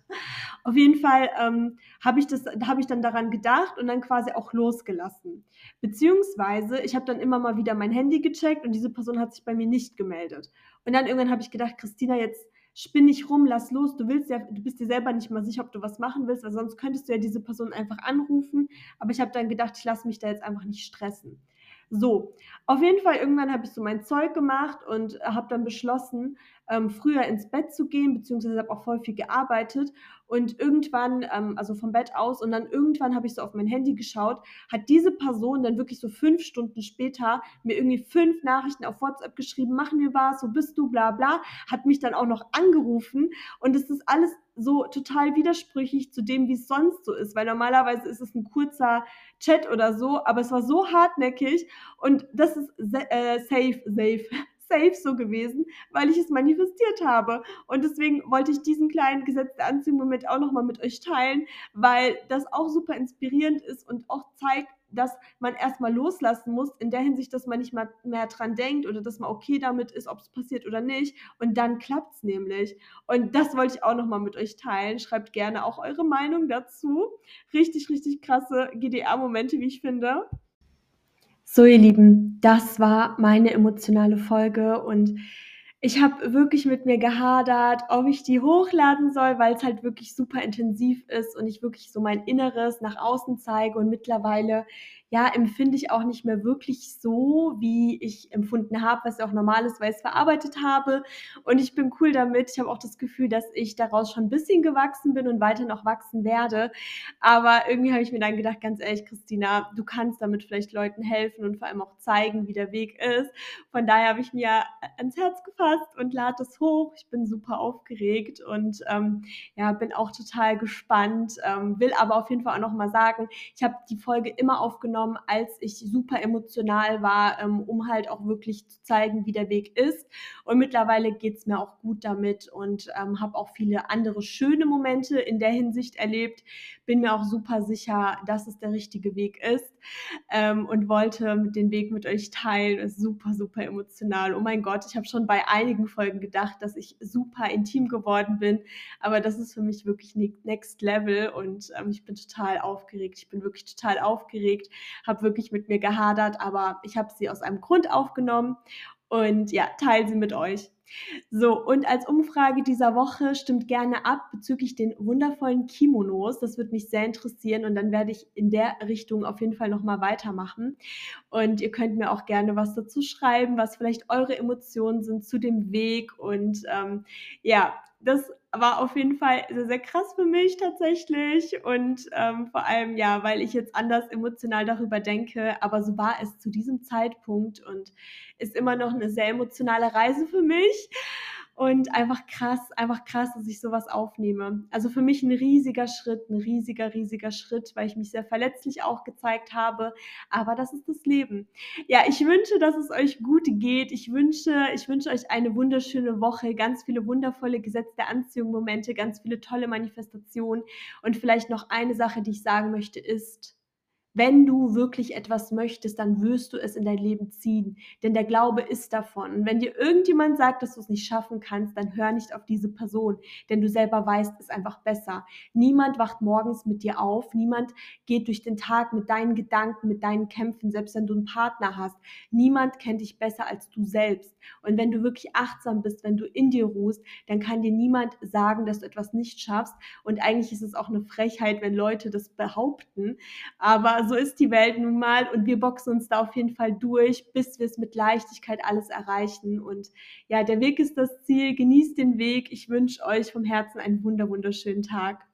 Auf jeden Fall ähm, habe ich das, habe ich dann daran gedacht und dann quasi auch losgelassen. Beziehungsweise ich habe dann immer mal wieder mein Handy gecheckt und diese Person hat sich bei mir nicht gemeldet. Und dann irgendwann habe ich gedacht, Christina, jetzt spinn nicht rum, lass los. Du willst ja, du bist dir selber nicht mal sicher, ob du was machen willst, weil sonst könntest du ja diese Person einfach anrufen. Aber ich habe dann gedacht, ich lasse mich da jetzt einfach nicht stressen. So, auf jeden Fall irgendwann habe ich so mein Zeug gemacht und habe dann beschlossen, ähm, früher ins Bett zu gehen, beziehungsweise habe auch voll viel gearbeitet. Und irgendwann, ähm, also vom Bett aus, und dann irgendwann habe ich so auf mein Handy geschaut, hat diese Person dann wirklich so fünf Stunden später mir irgendwie fünf Nachrichten auf WhatsApp geschrieben, machen wir was, wo bist du, bla bla, hat mich dann auch noch angerufen. Und es ist alles so total widersprüchlich zu dem, wie es sonst so ist, weil normalerweise ist es ein kurzer Chat oder so, aber es war so hartnäckig und das ist äh, safe, safe safe so gewesen, weil ich es manifestiert habe. Und deswegen wollte ich diesen kleinen Gesetz der Anziehung-Moment auch nochmal mit euch teilen, weil das auch super inspirierend ist und auch zeigt, dass man erstmal loslassen muss, in der Hinsicht, dass man nicht mal mehr dran denkt oder dass man okay damit ist, ob es passiert oder nicht. Und dann klappt es nämlich. Und das wollte ich auch nochmal mit euch teilen. Schreibt gerne auch eure Meinung dazu. Richtig, richtig krasse GDR-Momente, wie ich finde. So, ihr Lieben, das war meine emotionale Folge und ich habe wirklich mit mir gehadert, ob ich die hochladen soll, weil es halt wirklich super intensiv ist und ich wirklich so mein Inneres nach außen zeige und mittlerweile ja, empfinde ich auch nicht mehr wirklich so, wie ich empfunden habe, was ja auch normal ist, weil ich es verarbeitet habe. Und ich bin cool damit. Ich habe auch das Gefühl, dass ich daraus schon ein bisschen gewachsen bin und weiter noch wachsen werde. Aber irgendwie habe ich mir dann gedacht, ganz ehrlich, Christina, du kannst damit vielleicht Leuten helfen und vor allem auch zeigen, wie der Weg ist. Von daher habe ich mir ans Herz gefasst und lade es hoch. Ich bin super aufgeregt und ähm, ja, bin auch total gespannt. Ähm, will aber auf jeden Fall auch nochmal sagen, ich habe die Folge immer aufgenommen aufgenommen, als ich super emotional war, ähm, um halt auch wirklich zu zeigen, wie der Weg ist. Und mittlerweile geht es mir auch gut damit und ähm, habe auch viele andere schöne Momente in der Hinsicht erlebt. Bin mir auch super sicher, dass es der richtige Weg ist ähm, und wollte den Weg mit euch teilen. Ist super, super emotional. Oh mein Gott, ich habe schon bei einigen Folgen gedacht, dass ich super intim geworden bin, aber das ist für mich wirklich Next Level und ähm, ich bin total aufgeregt. Ich bin wirklich total aufgeregt, habe wirklich mit mir gehadert, aber ich habe sie aus einem Grund aufgenommen und ja, teile sie mit euch. So, und als Umfrage dieser Woche stimmt gerne ab bezüglich den wundervollen Kimonos. Das würde mich sehr interessieren und dann werde ich in der Richtung auf jeden Fall nochmal weitermachen. Und ihr könnt mir auch gerne was dazu schreiben, was vielleicht eure Emotionen sind zu dem Weg. Und ähm, ja, das war auf jeden Fall sehr, sehr krass für mich tatsächlich. Und ähm, vor allem ja, weil ich jetzt anders emotional darüber denke, aber so war es zu diesem Zeitpunkt. Und ist immer noch eine sehr emotionale Reise für mich. Und einfach krass, einfach krass, dass ich sowas aufnehme. Also für mich ein riesiger Schritt, ein riesiger, riesiger Schritt, weil ich mich sehr verletzlich auch gezeigt habe. Aber das ist das Leben. Ja, ich wünsche, dass es euch gut geht. Ich wünsche, ich wünsche euch eine wunderschöne Woche, ganz viele wundervolle Gesetz der Anziehung Momente, ganz viele tolle Manifestationen. Und vielleicht noch eine Sache, die ich sagen möchte, ist, wenn du wirklich etwas möchtest, dann wirst du es in dein Leben ziehen. Denn der Glaube ist davon. Und wenn dir irgendjemand sagt, dass du es nicht schaffen kannst, dann hör nicht auf diese Person. Denn du selber weißt es einfach besser. Niemand wacht morgens mit dir auf. Niemand geht durch den Tag mit deinen Gedanken, mit deinen Kämpfen, selbst wenn du einen Partner hast. Niemand kennt dich besser als du selbst. Und wenn du wirklich achtsam bist, wenn du in dir ruhst, dann kann dir niemand sagen, dass du etwas nicht schaffst. Und eigentlich ist es auch eine Frechheit, wenn Leute das behaupten. Aber so ist die Welt nun mal und wir boxen uns da auf jeden Fall durch, bis wir es mit Leichtigkeit alles erreichen. Und ja, der Weg ist das Ziel. Genießt den Weg. Ich wünsche euch vom Herzen einen wunder wunderschönen Tag.